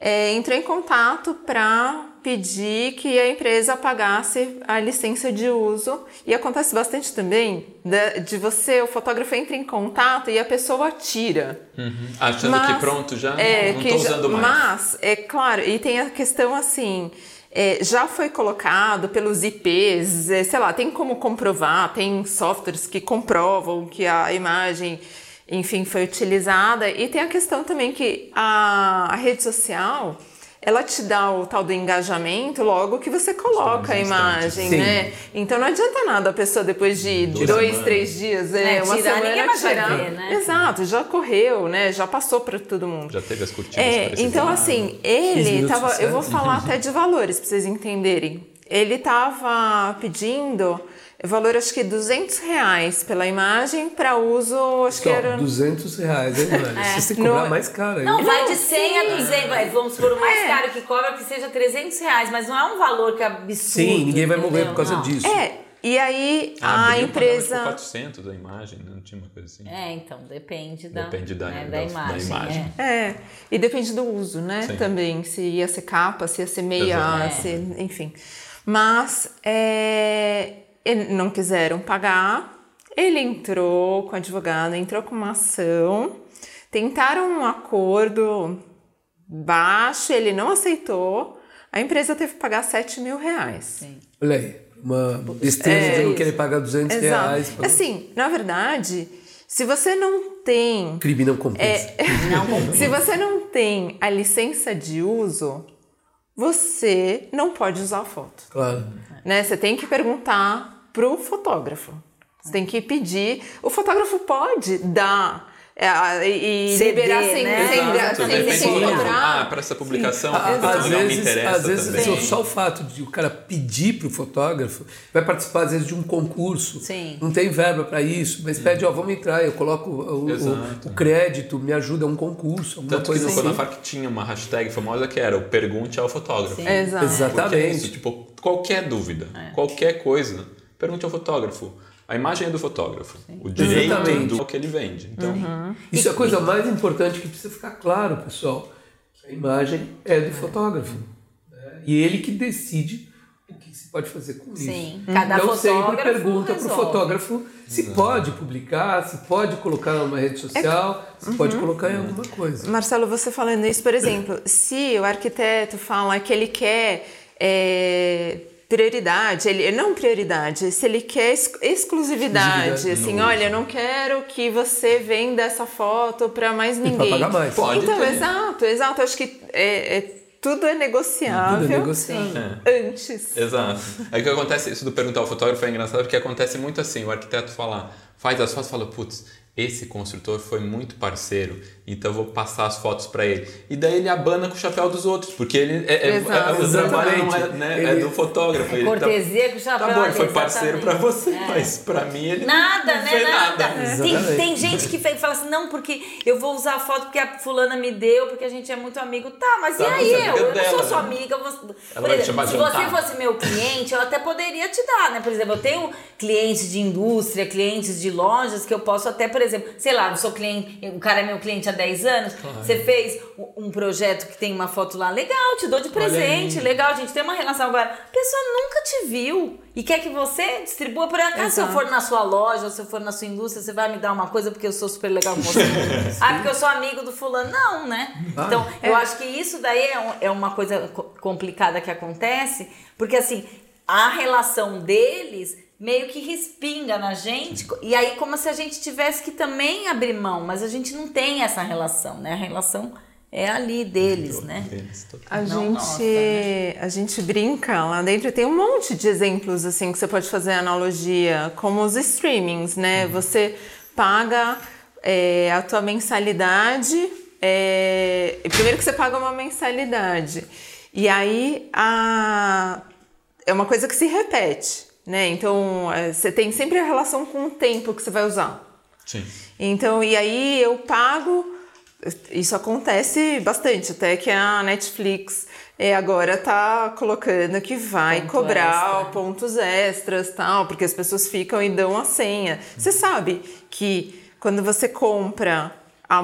é, entrou em contato para pedir que a empresa pagasse a licença de uso. E acontece bastante também de, de você, o fotógrafo entra em contato e a pessoa tira. Uhum. Achando mas, que pronto, já é, não estou usando mais. Mas, é claro, e tem a questão assim é, já foi colocado pelos IPs, é, sei lá, tem como comprovar, tem softwares que comprovam que a imagem enfim, foi utilizada. E tem a questão também que a, a rede social ela te dá o tal do engajamento logo que você coloca a imagem, Sim. né? Então não adianta nada a pessoa depois de dois, semanas. três dias, é, É, uma tirar, semana ninguém mais vai tirar. ver, né? Exato, já correu, né? Já passou para todo mundo. Já teve as curtidas É, então assim, 15 ele tava, eu vou falar [laughs] até de valores para vocês entenderem. Ele tava pedindo valor acho que 200 reais pela imagem para uso, acho que Só, era 200 reais, hein, mano? Você tem que Não- cobrar mais caro aí. Não, vai de Não, 100 a sim. 200, vai, vamos por o mais É. caro que cobra que seja 300 reais, mas não é um valor que é absurdo. Sim, ninguém vai morrer por causa Não. disso. É, e aí Ah, a empresa Tipo, 400 da imagem, não tinha uma coisa assim. É, então, depende da, Depende da- né, da- da da imagem. imagem. é. É, e depende do uso, né? Sim. Também, se ia ser capa, se ia ser meia, se, enfim. Mas é, não quiseram pagar. Ele entrou com o advogado, entrou com uma ação, tentaram um acordo baixo, ele não aceitou. A empresa teve que pagar 7 mil reais. Olha aí, uma besteira É de não isso. querer pagar 200 reais. Exato. Assim, na verdade, se você não tem Crime não compensa. Não, [laughs] Se você não tem a licença de uso, você não pode usar a foto. Claro. Né? Você tem que perguntar pro fotógrafo. Você tem que pedir. O fotógrafo pode dar é, a- e CD, liberar sem, né? sem, Exato, sem, de sem, sem ah, cobrar. para essa publicação, essa às não me vezes, interessa às vezes também. só, só o fato de o cara pedir pro fotógrafo, vai participar às vezes de um concurso, Sim. não tem verba para isso, mas pede, ó, vamos entrar, eu coloco o, o- o crédito, me ajuda a um concurso, alguma Tanto que coisa no assim. Conafarc tinha uma hashtag famosa que era o pergunte ao fotógrafo. Exato. Porque é Exatamente. isso, tipo, qualquer dúvida, qualquer coisa, pergunte ao fotógrafo. A imagem é do fotógrafo, o direito Exatamente. do que ele vende. Então, Isso é a coisa mais importante que precisa ficar claro, pessoal. que A imagem é do fotógrafo. né? E ele que decide o que se pode fazer com isso. Sim, cada então sempre pergunta para o fotógrafo se pode publicar, se pode colocar numa rede social, se pode colocar em alguma coisa. Marcelo, você falando isso, por exemplo, se o arquiteto fala que ele quer é, prioridade, ele não prioridade, se ele quer ex- exclusividade, Exclusividade assim, no olha, eu não quero que você venda essa foto para mais ninguém. pagar mais. Pode Então, ter. exato, exato. Acho que é, é- tudo é negociável Tudo é negociável. antes. Exato. É que acontece, isso do perguntar ao fotógrafo é engraçado porque acontece muito assim, o arquiteto fala, faz as fotos e fala, putz, esse construtor foi muito parceiro, então eu vou passar as fotos para ele. E daí ele abana com o chapéu dos outros, porque ele é, é, Exato. é- o trabalho não é, né, é Ele- do fotógrafo. Ele tá- Cortesia com o chapéu Tá bom, ele foi parceiro para você, É. mas para mim ele Nada, não né? Nada. nada. Tem, tem gente que fala assim, não, porque eu vou usar a foto porque a fulana me deu, porque a gente é muito amigo. Tá, mas Tá, e mas aí? é Eu, eu não dela, sou sua né? amiga. Ela Por exemplo, se você fosse meu cliente, eu até poderia te dar, né? Por exemplo, eu tenho clientes de indústria, clientes de lojas que eu posso até, por exemplo, sei lá, eu sou cliente, o cara é meu cliente há 10 anos, você fez um projeto que tem uma foto lá, legal, te dou de presente, legal, a gente tem uma relação agora. A pessoa nunca te viu e quer que você distribua por acaso. Se eu for na sua loja, se eu for na sua indústria, você vai me dar uma coisa porque eu sou super legal com você. [laughs] ah, porque eu sou amigo do fulano. Não, né? Então, eu acho que isso daí é, um- é uma coisa co- complicada que acontece, porque assim, a relação deles meio que respinga na gente, e aí como se a gente tivesse que também abrir mão, mas a gente não tem essa relação, né? A relação é ali deles, né? A Não gente, nossa, né? a gente brinca lá dentro, tem um monte de exemplos assim que você pode fazer analogia, como os streamings, né? Você paga é, a tua mensalidade, é, primeiro que você paga uma mensalidade, e aí a, é uma coisa que se repete, né? Então é, você tem sempre a relação com o tempo que você vai usar. Sim. Então, e aí eu pago. Isso acontece bastante, até que a Netflix é, agora tá colocando que vai Ponto cobrar extra. pontos extras tal, porque as pessoas ficam e dão a senha. Você sabe que quando você compra a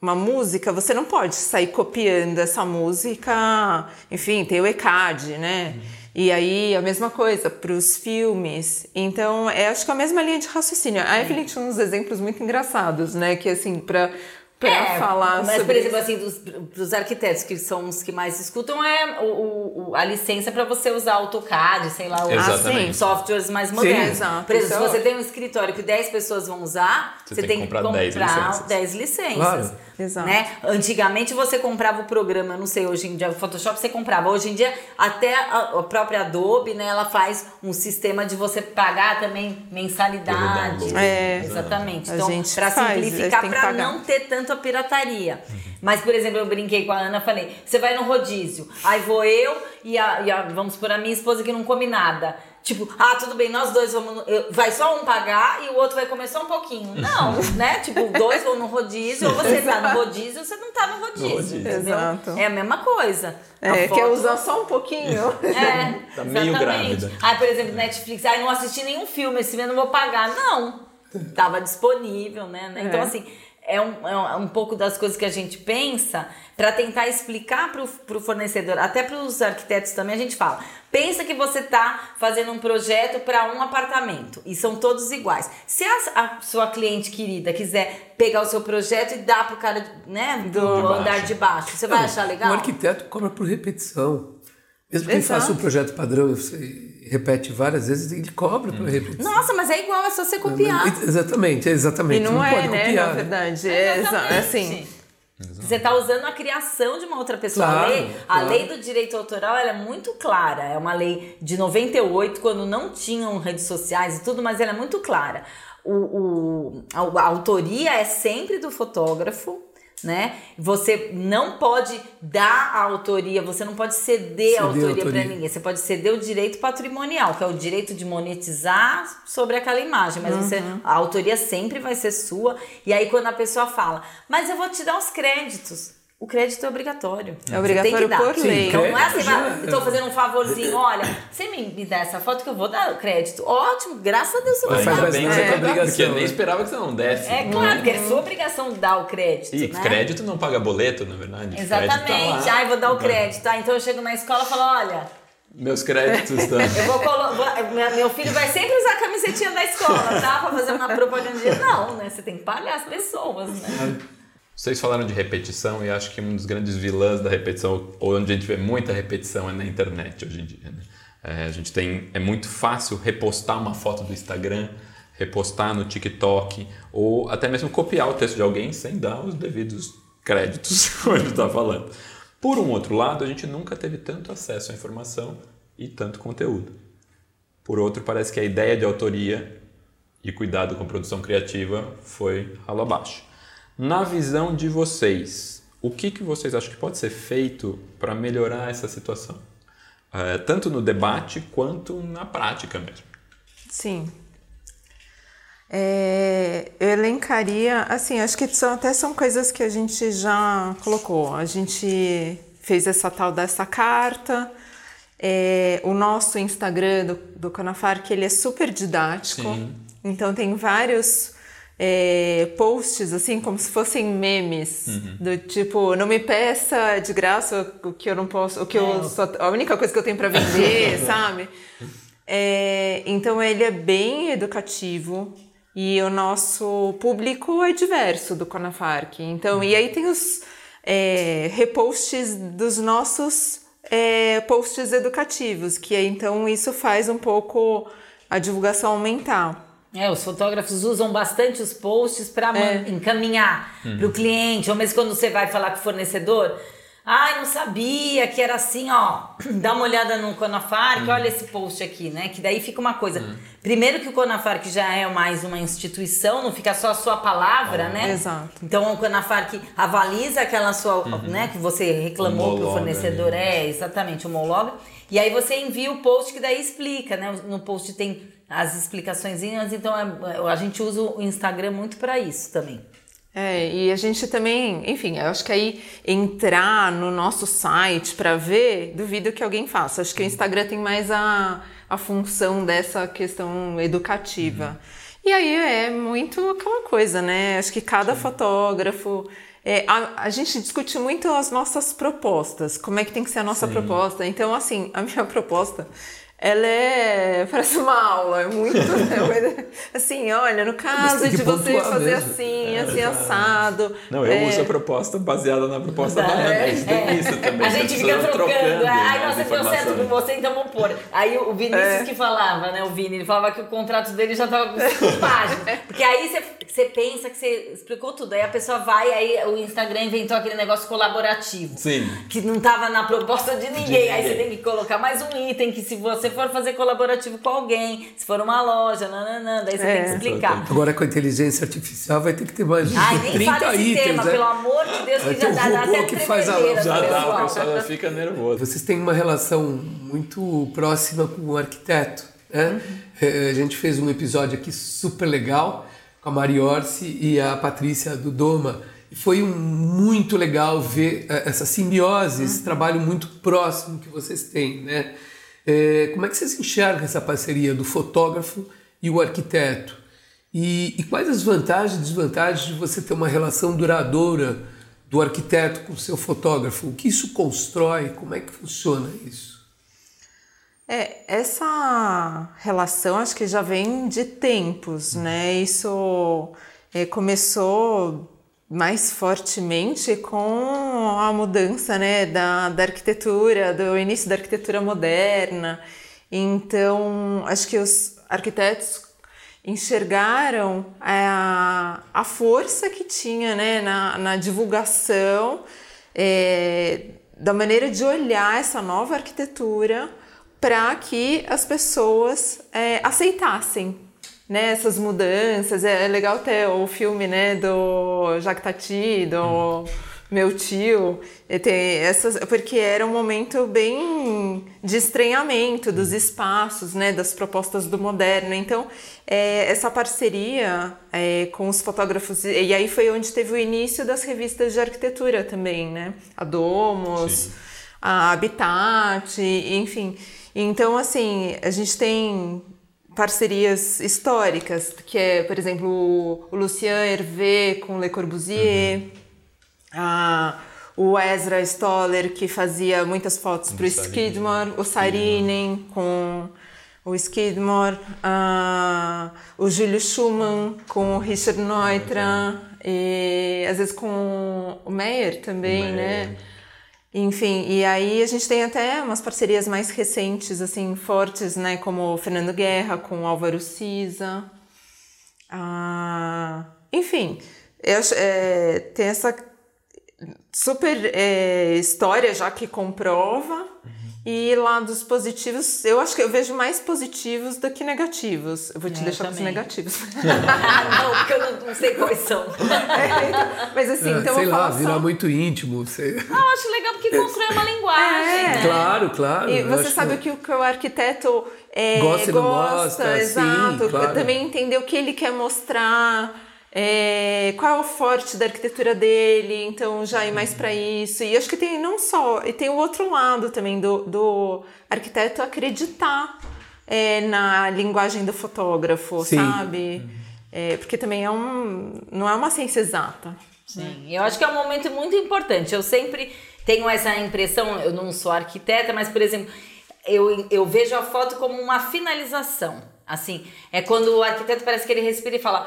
uma música, você não pode sair copiando essa música, enfim, tem o ECAD, né? E aí, a mesma coisa para os filmes. Então, é, acho que é a mesma linha de raciocínio. A Evelyn tinha uns exemplos muito engraçados, né? Que, assim, para para É, falar mas, sobre por exemplo, isso. assim, dos, dos arquitetos, que são os que mais escutam, é o, o- a licença para você usar AutoCAD, sei lá, os Exatamente. softwares mais modernos. exato. Por exemplo, se é você tem um escritório que 10 pessoas vão usar, Você você, tem que que comprar 10 comprar licenças. 10 licenças. Claro. Exato. Né? Antigamente você comprava o programa, não sei, hoje em dia o Photoshop você comprava. Hoje em dia até a, a própria Adobe, né, ela faz um sistema de você pagar também mensalidade. É. Exatamente. Então, para faz, simplificar, para não ter tanto a pirataria. Mas, por exemplo, eu brinquei com a Ana, falei: você vai no rodízio, aí vou eu e a, e a- vamos por a minha esposa que não come nada. Tipo, ah, tudo bem, nós dois vamos. no- vai só um pagar e o outro vai comer só um pouquinho. [laughs] Não, né? Tipo, dois vão no rodízio, ou você tá no rodízio ou você não tá no rodízio. rodízio. entendeu? Exato. É a mesma coisa. A É, foto- quer usar só um pouquinho? [laughs] é, Tá meio exatamente. grávida. Ah, por exemplo, Netflix, ah, não assisti nenhum filme, esse mês eu não vou pagar. Não, tava disponível, né? né? Então, É. assim, é um, é um- é um pouco das coisas que a gente pensa para tentar explicar para o fornecedor, até para os arquitetos também, a gente fala. Pensa que você tá fazendo um projeto para um apartamento e são todos iguais. Se a, a sua cliente querida quiser pegar o seu projeto e dar pro cara, né, do, baixo. andar de baixo, você vai achar legal? O arquiteto cobra por repetição. Mesmo que faça um projeto padrão e você repete várias vezes, ele cobra por repetição. Nossa, mas é igual, é só você copiar. Exatamente, é exatamente. E não, é, pode né? copiar. Na verdade. É, Exatamente. assim. Você está usando a criação de uma outra pessoa. Claro, a lei, a claro. lei do direito autoral ela é muito clara. É uma lei de 98, quando não tinham redes sociais e tudo, mas ela é muito clara. O, o- a, a autoria é sempre do fotógrafo. Né? Você não pode dar a autoria, você não pode ceder, Ceder a a autoria para autoria. ninguém. Você pode ceder o direito patrimonial, que é o direito de monetizar sobre aquela imagem, mas você, a autoria sempre vai ser sua. E aí quando a pessoa fala, mas eu vou te dar os créditos. O crédito é obrigatório. É obrigatório Você tem que dar. por lei. Então, não é assim, já- eu tô fazendo um favorzinho, olha, você me, me dá essa foto que eu vou dar o crédito. Ótimo, graças a Deus você vai Faz dar. bem que é você tua obrigação, Porque eu nem né? esperava que você não desse. É claro, porque é sua obrigação dar o crédito. E né? crédito não paga boleto, na verdade. Exatamente. Crédito tá. Ai, vou dar o crédito. Ah, então eu chego na escola e falo, olha, Meus créditos estão. Eu vou colo- meu filho vai sempre usar a camisetinha da escola, tá? Pra fazer uma propaganda. Não, né? Você tem que pagar as pessoas, né? Vocês falaram de repetição e acho que um dos grandes vilãs da repetição, ou onde a gente vê muita repetição, é na internet hoje em dia. né? É, a gente tem, é muito fácil repostar uma foto do Instagram, repostar no TikTok, ou até mesmo copiar o texto de alguém sem dar os devidos créditos, [laughs] gente está falando. Por um outro lado, a gente nunca teve tanto acesso à informação e tanto conteúdo. Por outro, parece que a ideia de autoria e cuidado com produção criativa foi ralo abaixo. Na visão de vocês, o que, que vocês acham que pode ser feito para melhorar essa situação? É, tanto no debate quanto na prática mesmo. Sim. É, eu elencaria, assim, acho que são, até são coisas que a gente já colocou. A gente fez essa tal dessa carta. é, o nosso Instagram do, do Conafar, que ele é super didático. Sim. Então tem vários é, posts, assim, como se fossem memes. Do tipo, não me peça de graça o que eu não posso, o que eu só, a única coisa que eu tenho para vender, [laughs] sabe? É, então ele é bem educativo e o nosso público é diverso do Conafarc. Então, e aí tem os é, reposts dos nossos é, posts educativos, que aí, então isso faz um pouco a divulgação aumentar. É, os fotógrafos usam bastante os posts para encaminhar para o cliente, ou mesmo quando você vai falar com o fornecedor. Ai, não sabia que era assim, ó. [clears throat] Dá uma olhada no Conafarc, olha esse post aqui, né? Que daí fica uma coisa. Primeiro que o Conafarc já é mais uma instituição, não fica só a sua palavra, né? Exato. Então o Conafarc avaliza aquela sua, né, que você reclamou para o Homologa, fornecedor, né? é, exatamente, homologa. E aí você envia o post que daí explica, né? No post tem as explicaçõezinhas, então é- a gente usa o Instagram muito para isso também. É, e a gente também, enfim, eu acho que aí entrar no nosso site para ver, duvido que alguém faça. Acho que o Instagram tem mais a, a função dessa questão educativa. E aí é muito aquela coisa, né? Acho que cada fotógrafo. é, a, a gente discute muito as nossas propostas, como é que tem que ser a nossa proposta. Então, assim, a minha [laughs] proposta ela é. parece uma aula, é muito. [laughs] assim, olha, no caso de você fazer mesmo. assim, é, assim, assado. Não, eu é... uso a proposta baseada na proposta da Ana. É, é. isso também. A gente fica trocando. trocando Ai, nossa, deu certo com você, então vamos pôr. Aí o Vinícius é. que falava, né? O Vini, ele falava que o contrato dele já tava com cinco [laughs] páginas. Porque aí você, você pensa que você explicou tudo. Aí a pessoa vai, aí o Instagram inventou aquele negócio colaborativo. Sim. Que não tava na proposta de ninguém. De ninguém. Aí você tem que colocar mais um item que se você você for fazer colaborativo com alguém, se for uma loja, nananã, daí você é. tem que explicar. Agora com a inteligência artificial vai ter que ter mais Ai, nem 30 fala itens, tema, né? pelo amor de Deus, que já dá, dá até que faz a Já dá, o pessoal já fica nervoso. Vocês têm uma relação muito próxima com o arquiteto, né? Uhum. É, a gente fez um episódio aqui super legal com a Mari Orsi e a Patrícia do Doma. E foi um, muito legal ver é, essa simbiose, esse uhum. trabalho muito próximo que vocês têm, né? É, como é que vocês enxergam essa parceria do fotógrafo e o arquiteto? E, e, quais as vantagens e desvantagens de você ter uma relação duradoura do arquiteto com o seu fotógrafo? O que isso constrói? Como é que funciona isso? É, essa relação acho que já vem de tempos, né? Isso é, começou mais fortemente com a mudança né, da, da arquitetura, do início da arquitetura moderna. Então, acho que os arquitetos enxergaram a, a força que tinha né, na, na divulgação é, da maneira de olhar essa nova arquitetura para que as pessoas é, aceitassem né, essas mudanças. É, é, legal ter o filme né, do Jacques Tati, do meu tio, ter essas, porque era um momento bem de estranhamento dos espaços, né, das propostas do moderno. Então, é, essa parceria é, com os fotógrafos, e aí foi onde teve o início das revistas de arquitetura também, né? A Domos, Sim. a Habitat, enfim. Então, assim, a gente tem parcerias históricas, que é, por exemplo, o Lucien Hervé com Le Corbusier, uhum. a, o Ezra Stoller, que fazia muitas fotos para o Skidmore, o Sarinen com o Skidmore, uh, o Júlio Schumann com o Richard Neutra, e às vezes com o Meyer também, né? Enfim, e aí a gente tem até umas parcerias mais recentes, assim, fortes, né? Como o Fernando Guerra com o Álvaro Siza. Ah, enfim, eu, é, tem essa super é, história já que comprova e lados positivos, eu acho que eu vejo mais positivos do que negativos. Eu vou te é, deixar com os negativos. [laughs] [laughs] não, porque eu não, sei quais são. É, então, mas assim, é, então sei eu lá, só... virar muito íntimo. Sei. Não, eu acho legal porque constrói uma linguagem. É. Claro, claro. E você sabe que... o que o arquiteto é, gosta, gosta, gosta exato. Sim, claro. Também entender o que ele quer mostrar é, qual é o forte da arquitetura dele, então já ir mais para isso. E acho que tem não só, e tem o outro lado também do, do arquiteto acreditar é, na linguagem do fotógrafo, Sim. sabe? É, porque também é um, não é uma ciência exata. Sim, né? eu acho que é um momento muito importante. Eu sempre tenho essa impressão, eu não sou arquiteta, mas, por exemplo, eu, eu vejo a foto como uma finalização. Assim, é quando o arquiteto parece que ele respira e fala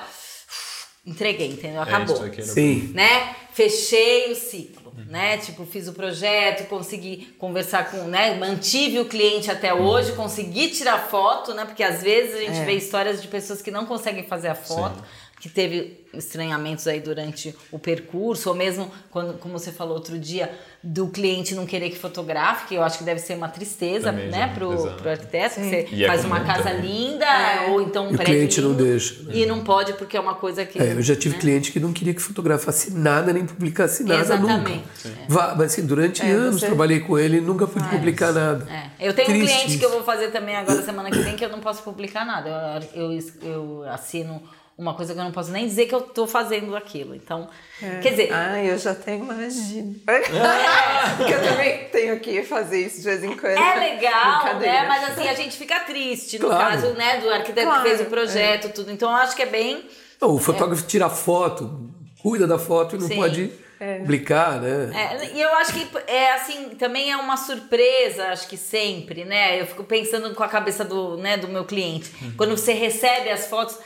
entreguei, entendeu? É, Acabou. É, Sim. Né? Fechei o ciclo, uhum. né? Tipo, fiz o projeto, consegui conversar com, né? Mantive o cliente até uhum. hoje, consegui tirar foto, né? Porque às vezes a gente é. vê histórias de pessoas que não conseguem fazer a foto. Sim que teve estranhamentos aí durante o percurso, ou mesmo quando, como você falou outro dia, do cliente não querer que fotografe, que eu acho que deve ser uma tristeza, Também, né, pro, pro arquiteto, que você e é faz é uma casa também. linda, é. ou então um e prédio. O cliente lindo, não deixa. Né? E não pode porque é uma coisa que. É, eu já tive né? cliente que não queria que fotografasse nada, nem publicasse nada Exatamente. nunca. É. Mas assim, durante é, anos você... trabalhei com ele e nunca pude publicar nada. É. Eu tenho Triste um cliente isso. que eu vou fazer também agora semana que vem que eu não posso publicar nada. Eu, eu, eu assino uma coisa que eu não posso nem dizer que eu tô fazendo aquilo. Então, é. quer dizer. Ah, eu já tenho imagino. É. [laughs] Porque eu também tenho que fazer isso de vez em quando. É legal, né? Mas assim, a gente fica triste, no claro. caso, né, do arquiteto claro. que fez o projeto, é. tudo. Então, eu acho que é bem. Não, o fotógrafo tira foto, cuida da foto e não Sim. pode publicar, né? É, e eu acho que é assim, também é uma surpresa, acho que sempre, né? Eu fico pensando com a cabeça do, né, do meu cliente. Quando você recebe as fotos,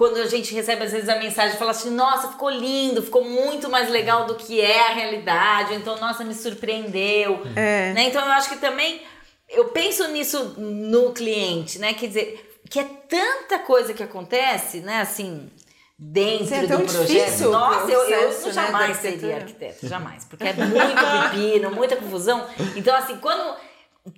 quando a gente recebe às vezes a mensagem fala assim, nossa, ficou lindo, ficou muito mais legal do que é a realidade, ou então, nossa, me surpreendeu. É. Né? Então eu acho que também eu penso nisso no cliente, né? Quer dizer, que é tanta coisa que acontece, né? Assim, dentro é do projeto. Nossa, eu, eu né, jamais da seria arquiteto, jamais. Porque é muito pepino, muita confusão. Então, assim, quando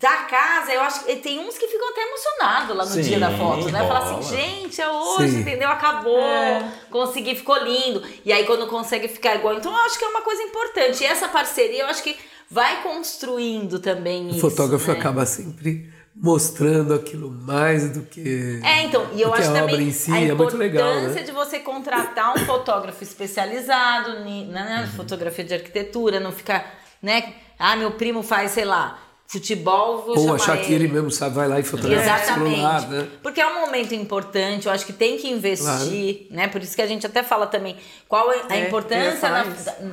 tá a casa, eu acho que tem uns que ficam até emocionados lá no Sim, dia da foto, né? Fala assim, gente, é hoje, Sim. entendeu? Acabou, É. consegui, ficou lindo. E aí, quando consegue ficar igual. Então, eu acho que é uma coisa importante. E essa parceria, eu acho que vai construindo também O isso. fotógrafo né? acaba sempre mostrando aquilo mais do que. É, então, e eu acho a também obra em si a é muito importância legal, né? de você contratar um fotógrafo especializado ni- né, né, fotografia de arquitetura, não ficar, né? Ah, meu primo faz, sei lá, futebol, vou Ou achar que ele mesmo sabe, vai lá e fotografa Exatamente. celular, né? Porque é um momento importante, eu acho que tem que investir, né? Por isso que a gente até fala também qual é a É, importância da,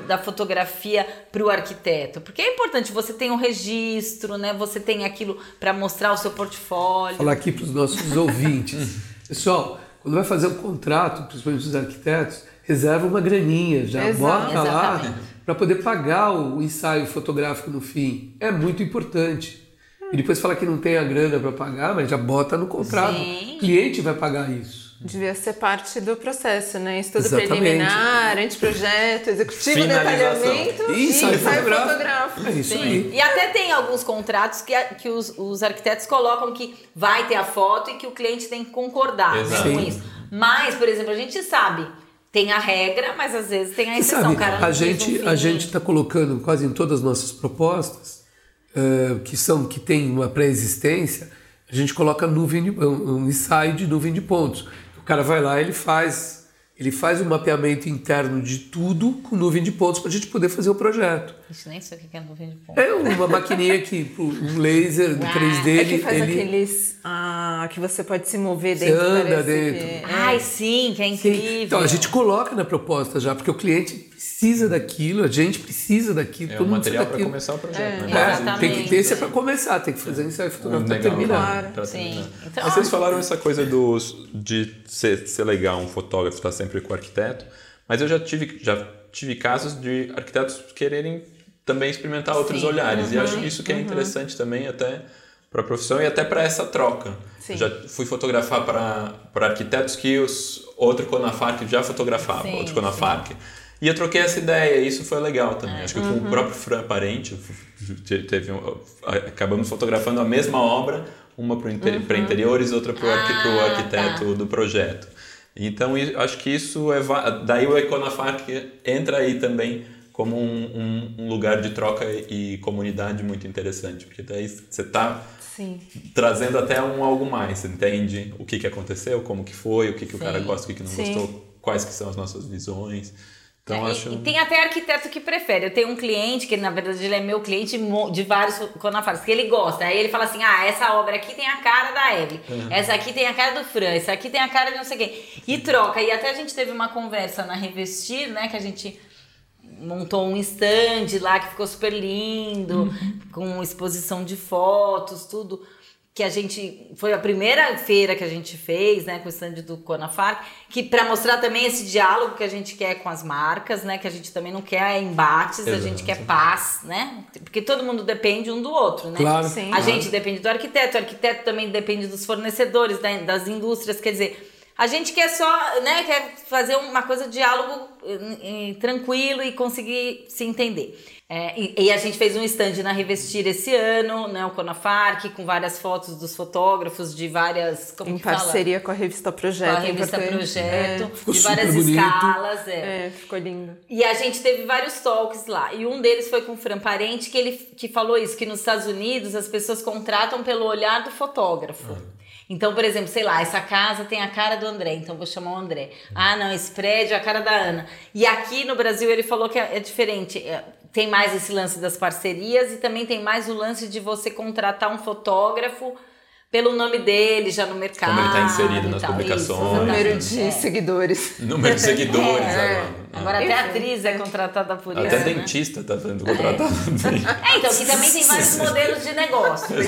da fotografia para o arquiteto. Porque é importante, você tem um registro, né? Você tem aquilo para mostrar o seu portfólio. falar aqui para os nossos ouvintes. [laughs] Pessoal, quando vai fazer um contrato, principalmente os arquitetos, reserva uma graninha, já Exato. bota lá Exatamente. Para poder pagar o ensaio fotográfico no fim. É muito importante. E depois fala que não tem a grana para pagar, mas já bota no contrato. Sim. O cliente vai pagar isso. Devia ser parte do processo, né? Estudo Exatamente. preliminar, anteprojeto, executivo, detalhamento E ensaio fotográfico. fotográfico. É isso Sim. aí. E até tem alguns contratos que, que os, os arquitetos colocam que vai ter a foto e que o cliente tem que concordar né, Exato. com Sim. isso. Mas, por exemplo, a gente sabe, tem a regra, mas às vezes tem a exceção. sabe, cara a gente a gente está colocando quase em todas as nossas propostas eh, que são que tem uma pré-existência, a gente coloca nuvem de, um, um ensaio de nuvem de pontos. O cara vai lá, ele faz ele faz um mapeamento interno de tudo com nuvem de pontos para a gente poder fazer o projeto. Gente, nem sei o que é nuvem de ponto. É uma maquininha que um laser do 3D É ele, que faz ele- aqueles. Ah, que você pode se mover Você dentro. anda parece dentro. que- Ai, sim, que é incrível. Então a gente coloca na proposta já, porque o cliente precisa daquilo, a gente precisa daquilo, É todo um material para começar o projeto, né? É, Exatamente. tem que ter esse é para começar, tem que fazer ensaio Um fotográfico para terminar. Claro. pra Sim. terminar. Então, Mas vocês falaram essa coisa dos, de ser, ser legal um fotógrafo estar sempre com o arquiteto, mas eu já tive, já tive casos de arquitetos quererem também experimentar outros Sim. olhares. E acho isso que é interessante também até para a profissão e até para essa troca. Sim. Já fui fotografar para arquitetos que os outro Conafarc já fotografava, Sim, outro Conafarc. E eu troquei essa ideia e isso foi legal também. Acho que Uhum. com o próprio Fran Parente, te- teve um- acabamos fotografando a mesma obra, uma para Uhum. interiores, outra para o Ah, arquiteto do projeto. Então acho que isso é daí o Econafarc entra aí também como um, um- um lugar de troca e comunidade muito interessante, porque daí você está Sim. trazendo até um algo mais, entende o que, que aconteceu, como que foi, o que, que o cara gosta, o que, que não Sim. gostou, quais que são as nossas visões. Então É, e- acho E, tem até arquiteto que prefere. Eu tenho um cliente, que na verdade ele é meu cliente de vários conafares, que ele gosta. Aí ele fala assim: ah, essa obra aqui tem a cara da Evelyn, essa aqui tem a cara do Fran, essa aqui tem a cara de não sei quem. E troca. E até a gente teve uma conversa na Revestir, né, que a gente montou um stand lá que ficou super lindo, com exposição de fotos, tudo. Que a gente. Foi a primeira feira que a gente fez, né, com o stand do Conafar, que para mostrar também esse diálogo que a gente quer com as marcas, né, que a gente também não quer embates, a gente Exato. quer paz, né? Porque todo mundo depende um do outro, né? Claro. Sim. A claro. gente depende do arquiteto, o arquiteto também depende dos fornecedores, da- das indústrias, quer dizer, a gente quer só, né, quer fazer uma coisa de diálogo eh, tranquilo e conseguir se entender. É, e, e a gente fez um stand na Revestir esse ano, né, o Conafarc, com várias fotos dos fotógrafos de várias, como Em que fala? parceria com a revista Projeto. Com a revista importante. Projeto, Ficou de várias escalas, é. É, é, ficou lindo. E a gente teve vários talks lá. E um deles foi com o Fran Parente, que ele que falou isso, que nos Estados Unidos as pessoas contratam pelo olhar do fotógrafo. Então, por exemplo, sei lá, essa casa tem a cara do André, então vou chamar o André. Ah, não, esse prédio é a cara da Ana. E aqui no Brasil ele falou que é, é diferente. É, tem mais esse lance das parcerias e também tem mais o lance de você contratar um fotógrafo pelo nome dele já no mercado. Como ele tá inserido nas publicações. Isso, Número de É. seguidores. número de seguidores É. agora. Agora até atriz é contratada por Até isso. né? dentista tá sendo contratado. [laughs] É, então, que também tem vários modelos de negócio, né?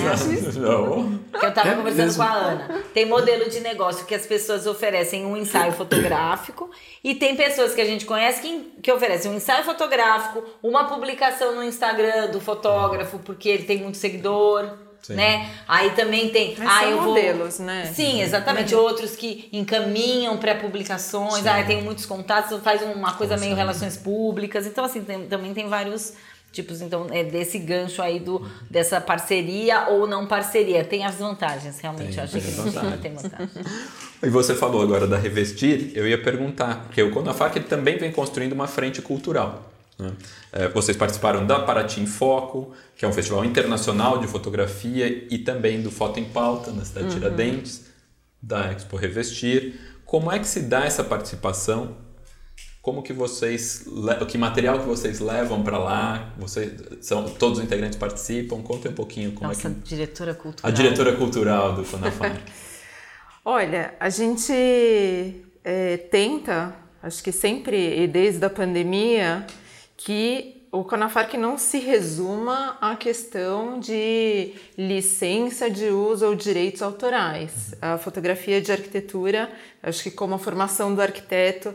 Não. Que eu tava É conversando mesmo? com a Ana. Tem modelo de negócio que as pessoas oferecem um ensaio fotográfico e tem pessoas que a gente conhece que, que oferecem um ensaio fotográfico, uma publicação no Instagram do fotógrafo, porque ele tem muito seguidor. Sim. Né? Aí também tem. Mas ah, são eu vou... modelos, né? Sim, exatamente. Outros que encaminham para publicações. Ah, eu tenho muitos contatos, faz uma coisa meio relações públicas. Então, assim, tem- também tem vários tipos. Então, é desse gancho aí do, dessa parceria ou não parceria. Tem as vantagens, realmente. Tem, eu acho tem que vantagem. tem vantagem. [laughs] E você falou agora da Revestir, eu ia perguntar, porque o Conafac ele também vem construindo uma frente cultural. Né? É, vocês participaram da Paraty em Foco, que é um festival internacional de fotografia, e também do Foto em Pauta, na cidade de Tiradentes, da Expo Revestir. Como é que se dá essa participação? Como que vocês, que material que vocês levam para lá? Vocês são todos os integrantes participam? Conta um pouquinho como Nossa, é que diretora cultural. a diretora cultural do Conafac. [laughs] Olha, a gente é, tenta, acho que sempre e desde a pandemia, que o Conafarc não se resuma à questão de licença de uso ou direitos autorais. A fotografia de arquitetura, acho que como a formação do arquiteto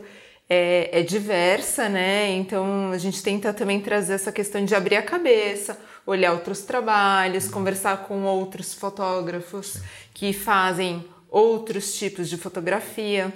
é, é diversa, né? Então a gente tenta também trazer essa questão de abrir a cabeça, olhar outros trabalhos, conversar com outros fotógrafos que fazem outros tipos de fotografia.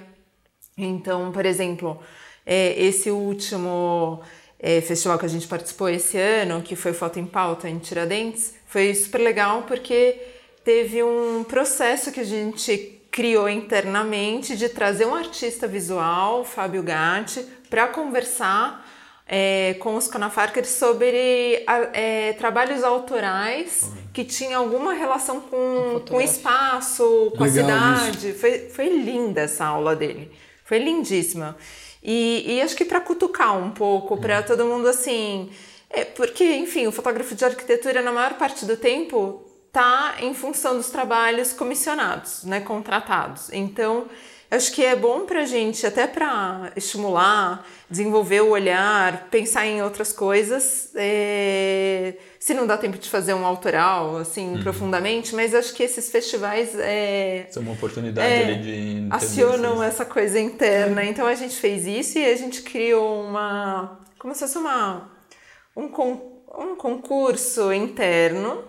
Então, por exemplo, é, esse último é, festival que a gente participou esse ano, que foi Foto em Pauta em Tiradentes, foi super legal porque teve um processo que a gente criou internamente de trazer um artista visual, Fábio Gatti, para conversar é, com os Conafarkers sobre é, trabalhos autorais que tinham alguma relação com, com fotografia. espaço, com Legal a cidade. Foi, foi linda essa aula dele. Foi lindíssima. E, e acho que para cutucar um pouco, para todo mundo assim. É porque, enfim, o fotógrafo de arquitetura, na maior parte do tempo, tá em função dos trabalhos comissionados, né, contratados. Então, acho que é bom para a gente, até para estimular, desenvolver o olhar, pensar em outras coisas. é, Se não dá tempo de fazer um autoral, assim, profundamente, mas acho que esses festivais é, é uma oportunidade É, ali de acionam essa coisa interna. Então a gente fez isso e a gente criou uma. como se fosse uma. um, con- um concurso interno,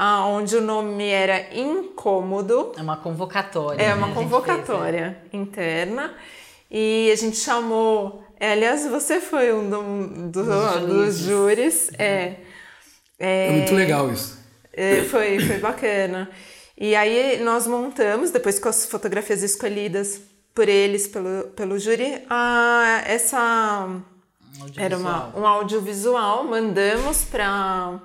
ah, onde o nome era Incômodo. É uma convocatória. É né, uma gente fez, convocatória interna. E a gente chamou. é, aliás, você foi um do- do- Dos dos júris. É. É muito legal isso. É, foi, foi bacana. E aí nós montamos, depois com as fotografias escolhidas por eles, pelo, pelo júri, a, essa era uma, um audiovisual, mandamos para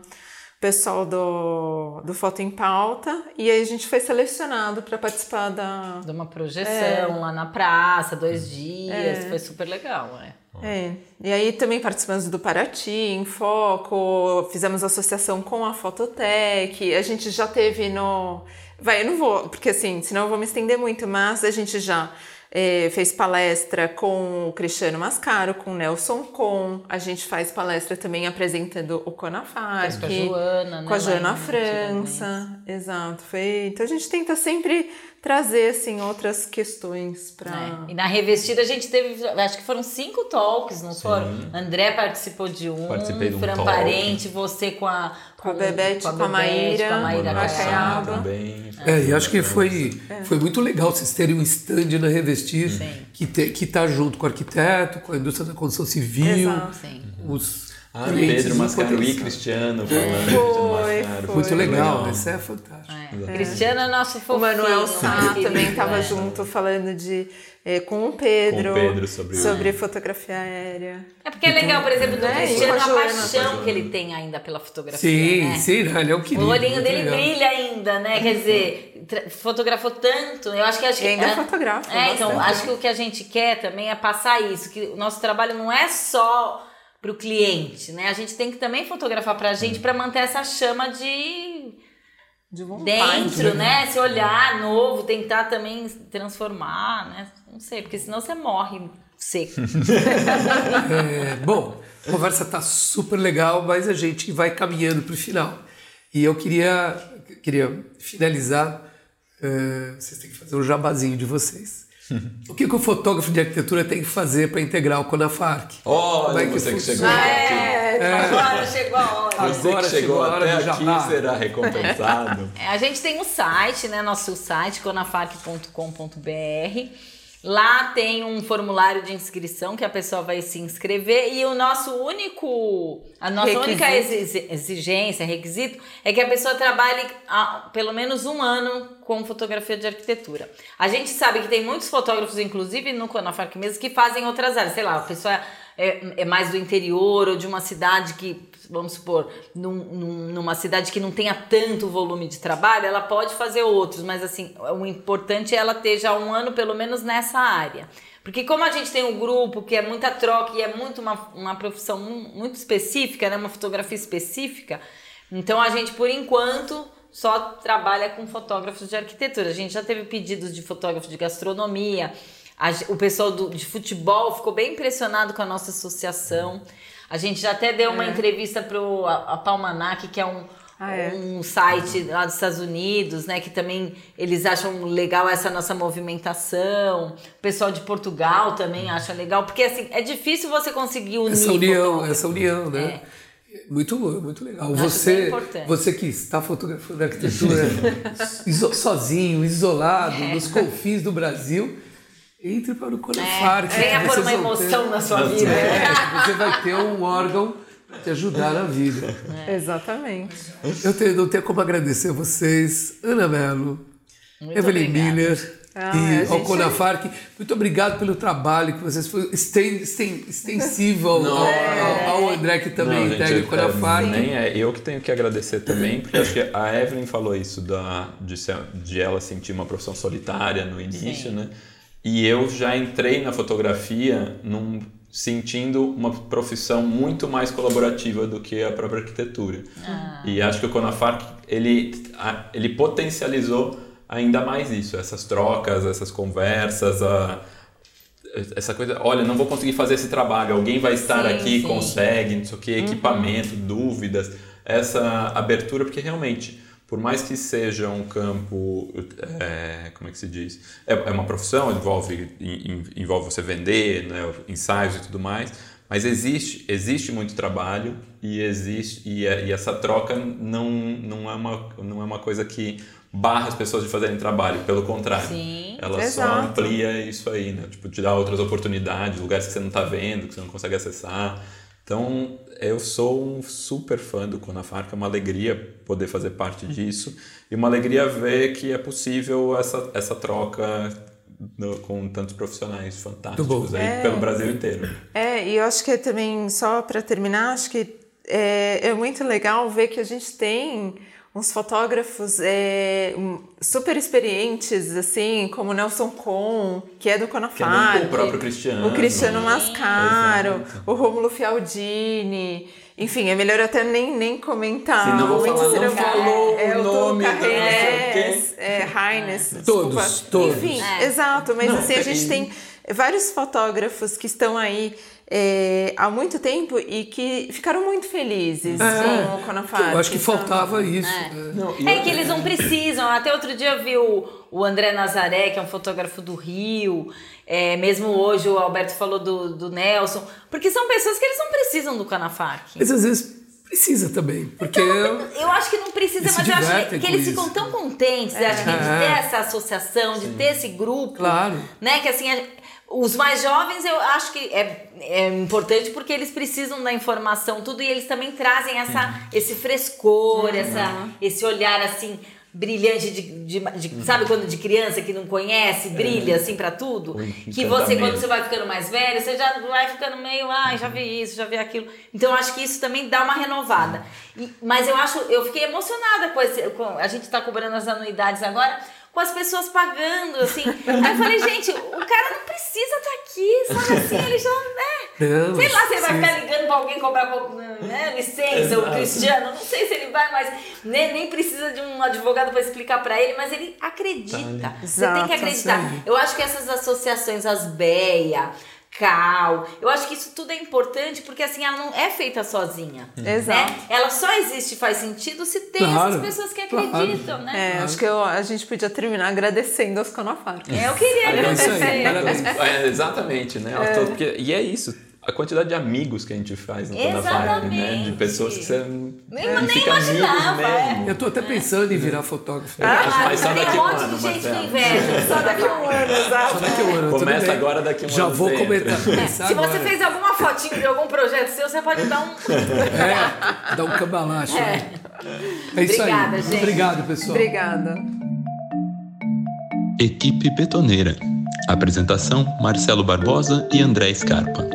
pessoal do, do Foto em Pauta e aí a gente foi selecionado para participar da. De uma projeção lá na praça, dois dias. Foi super legal, é. É, e aí também participamos do Paraty, em Foco, fizemos associação com a Fototec, a gente já teve no... Vai, eu não vou, porque assim, senão eu vou me estender muito, mas a gente já eh, fez palestra com o Cristiano Mascaro, com o Nelson Com, a gente faz palestra também apresentando o Conafarc. Com a Joana, né, Com a lá Joana França, exato. Foi, então a gente tenta sempre trazer, assim, outras questões para... É. E na revestida a gente teve, acho que foram cinco talks, não foram? André participou de um, Participei de um Fran talk. Parente, você com a... Com a Bebete, com a Bebete, Maíra, com a Maíra Macaiaba. Caiaba. também. É, e acho que foi, foi muito legal vocês terem um stand na Revestir que, te, que tá junto com o arquiteto, com a indústria da construção civil, Exato. Sim. os Ah, Pedro Mascaro e. Cristiano falando. Foi, foi. Muito legal, Legal. isso é fantástico. É. Cristiano é nosso fofinho. O Manuel Sá querido, também estava é. junto falando de eh, com o Pedro, Com o Pedro sobre o- fotografia aérea. É porque é legal, por exemplo, do Né? E Cristiano, a paixão que ele tem ainda pela fotografia. Sim, né? sim, não, ele é um O querido. olhinho muito dele legal. brilha ainda, né? Quer dizer, fotografou tanto. Eu acho que acho que E ainda é, fotografa É, então acho que o que a gente quer também é passar isso, que o nosso trabalho não é só para o cliente, né? A gente tem que também fotografar para a gente para manter essa chama de De vontade. dentro, né? Esse olhar novo, tentar também transformar, né? Não sei, porque senão você morre seco. [laughs] É, bom, a conversa tá super legal, mas a gente vai caminhando para o final. E eu queria, queria finalizar. é, vocês têm que fazer um jabazinho de vocês. [laughs] O que, que o fotógrafo de arquitetura tem que fazer para integrar o Conafarc? Como Olha, é que você que chegou Ah, aqui. é, agora chegou a hora. Você Agora que chegou chegou a hora até aqui será recompensado. [laughs] É, a gente tem um site, né? Nosso site, conafarc.com.br. Lá tem um formulário de inscrição que a pessoa vai se inscrever e o nosso único, a nossa Requisito. única exi- exigência, requisito, é que a pessoa trabalhe há pelo menos um ano com fotografia de arquitetura. A gente sabe que tem muitos fotógrafos, inclusive no Conafarc mesmo, que fazem outras áreas. Sei lá, a pessoa é, é mais do interior ou de uma cidade que, vamos supor, num- num- numa cidade que não tenha tanto volume de trabalho, ela pode fazer outros, mas assim, o importante é ela ter já um ano pelo menos nessa área. Porque como a gente tem um grupo que é muita troca e é muito uma, uma profissão mu- muito específica, né, uma fotografia específica, então a gente, por enquanto, só trabalha com fotógrafos de arquitetura. A gente já teve pedidos de fotógrafo de gastronomia, a o pessoal do, de futebol ficou bem impressionado com a nossa associação. A gente já até deu uma entrevista para a, a Palmanac, que é um, Ah, é? um site lá dos Estados Unidos, né? Que também eles acham legal essa nossa movimentação. O pessoal de Portugal também acha legal, porque assim, é difícil você conseguir unir. Essa união, essa união, né? Muito, muito legal. acho Você, você que está fotografando arquitetura [laughs] sozinho, isolado, É. nos confins do Brasil, entre para o Conafarc. É, venha vocês uma ter- emoção na sua vida. É, você vai ter um órgão para te ajudar na vida. É. Exatamente. Eu tenho, não tenho como agradecer a vocês, Ana Mello, Muito Evelyn obrigada. Miller Ah, e a ao gente- Conafarc. Muito obrigado pelo trabalho que vocês esten, extensivo ao, ao- André que também Não, gente, integra o é- Conafarc. Nem é eu que tenho que agradecer também, porque acho que a Evelyn falou isso da, de, de ela sentir uma profissão solitária no início, Sim. né? E eu já entrei na fotografia num, sentindo uma profissão muito mais colaborativa do que a própria arquitetura. E acho que o Conafarc ele, ele potencializou ainda mais isso, essas trocas, essas conversas, a, essa coisa, olha, não vou conseguir fazer esse trabalho, alguém vai estar Sim, aqui, sim. consegue, não sei o que, equipamento, dúvidas, essa abertura, porque realmente, por mais que seja um campo, é, como é que se diz, é, é uma profissão, envolve, en- envolve você vender, né, ensaios e tudo mais, mas existe, existe muito trabalho e existe e, é- e essa troca não, não, é uma, não é uma coisa que barra as pessoas de fazerem trabalho, pelo contrário. Sim. Ela só Exato. amplia isso aí, né? Tipo, te dá outras oportunidades, lugares que você não tá vendo, que você não consegue acessar. Então, eu sou um super fã do Conafarc, é uma alegria poder fazer parte disso e uma alegria ver que é possível essa, essa troca no- com tantos profissionais fantásticos aí É. pelo Brasil inteiro. É, e eu acho que é também, só para terminar, acho que é, é muito legal ver que a gente tem uns fotógrafos é, super experientes, assim, como o Nelson Con, que é do Conafarc. o próprio Cristiano. O Cristiano Mascaro, Exato. o Rômulo Fialdini. Enfim, é melhor até nem, nem comentar. Se não vou falar, não senão- falou é, o o nome, não Reines, é, Heines, Todos, desculpa. todos. Enfim, É. exato, mas Não, assim, a gente tem vários fotógrafos que estão aí é, há muito tempo e que ficaram muito felizes com o Conafarc. Eu acho que sabe? faltava isso. É. né? Não, É outra- que eles não precisam. Até outro dia eu vi o, o André Nazaré, que é um fotógrafo do Rio. É, mesmo hoje o Alberto falou do, do Nelson. Porque são pessoas que eles não precisam do Canafarc. Mas às vezes precisa também, porque Eu acho que não precisa, mas eu acho que com eles isso. ficam tão contentes né, de ter essa associação, de ter esse grupo. Claro. Né? Que assim, a- os mais jovens eu acho que é, é importante porque eles precisam da informação, tudo, e eles também trazem essa, esse frescor, essa, esse olhar assim. Brilhante de, de- de- sabe quando de criança que não conhece, brilha assim pra tudo? Que você, quando você vai ficando mais velho, você já vai ficando meio, ai, já vi isso, já vi aquilo. Então eu acho que isso também dá uma renovada. E- mas eu acho, eu fiquei emocionada com esse. Com, a gente tá cobrando as anuidades agora, com as pessoas pagando, assim. [laughs] Aí eu falei, gente, o cara não precisa estar aqui, sabe [laughs] assim? Ele já, né? Não, sei lá se ele vai ficar ligando pra alguém cobrar né, licença, o. Cristiano, não sei se ele vai, mas nem, nem precisa de um advogado para explicar para ele, mas ele acredita. Você tem que acreditar. sim. Eu acho que essas associações, as BEA, cal. Eu acho que isso tudo é importante porque assim ela não é feita sozinha. Exato. Né? Ela só existe faz sentido se tem Claro, essas pessoas que claro. acreditam, né? É, acho que eu- a gente podia terminar agradecendo aos Conafar. É, eu queria É isso aí, agradecer. É, exatamente, né? Tô- porque- e é isso. A quantidade de amigos que a gente faz no Conafire, né? De Exatamente. pessoas que você Nem- é, nem fica amigos imaginava, é. mesmo. Eu tô até pensando em virar fotógrafo. Ah, Mas só tem daqui um um monte ano, de gente que Marcelo. inveja. Só daqui a um ano, Só daqui a um ano, Começa bem. agora, daqui a um Já ano vou você comentar. começar Se você agora. fez alguma fotinho de algum projeto seu, você pode dar um. É, dá um cambalacho. né? É isso Obrigada, aí. gente. Obrigado, pessoal. Obrigada. Equipe Betoneira. Apresentação: Marcelo Barbosa e André Scarpa.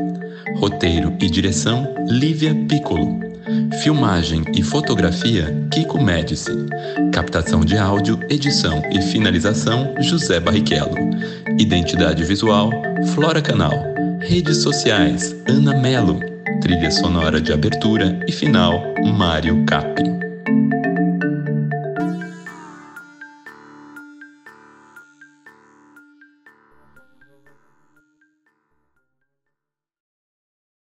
Roteiro e direção: Lívia Piccolo. Filmagem e fotografia: Kiko Médici. Captação de áudio, edição e finalização: José Barrichello. Identidade visual: Flora Canal. Redes sociais: Ana Melo. Trilha sonora de abertura e final: Mário Capi.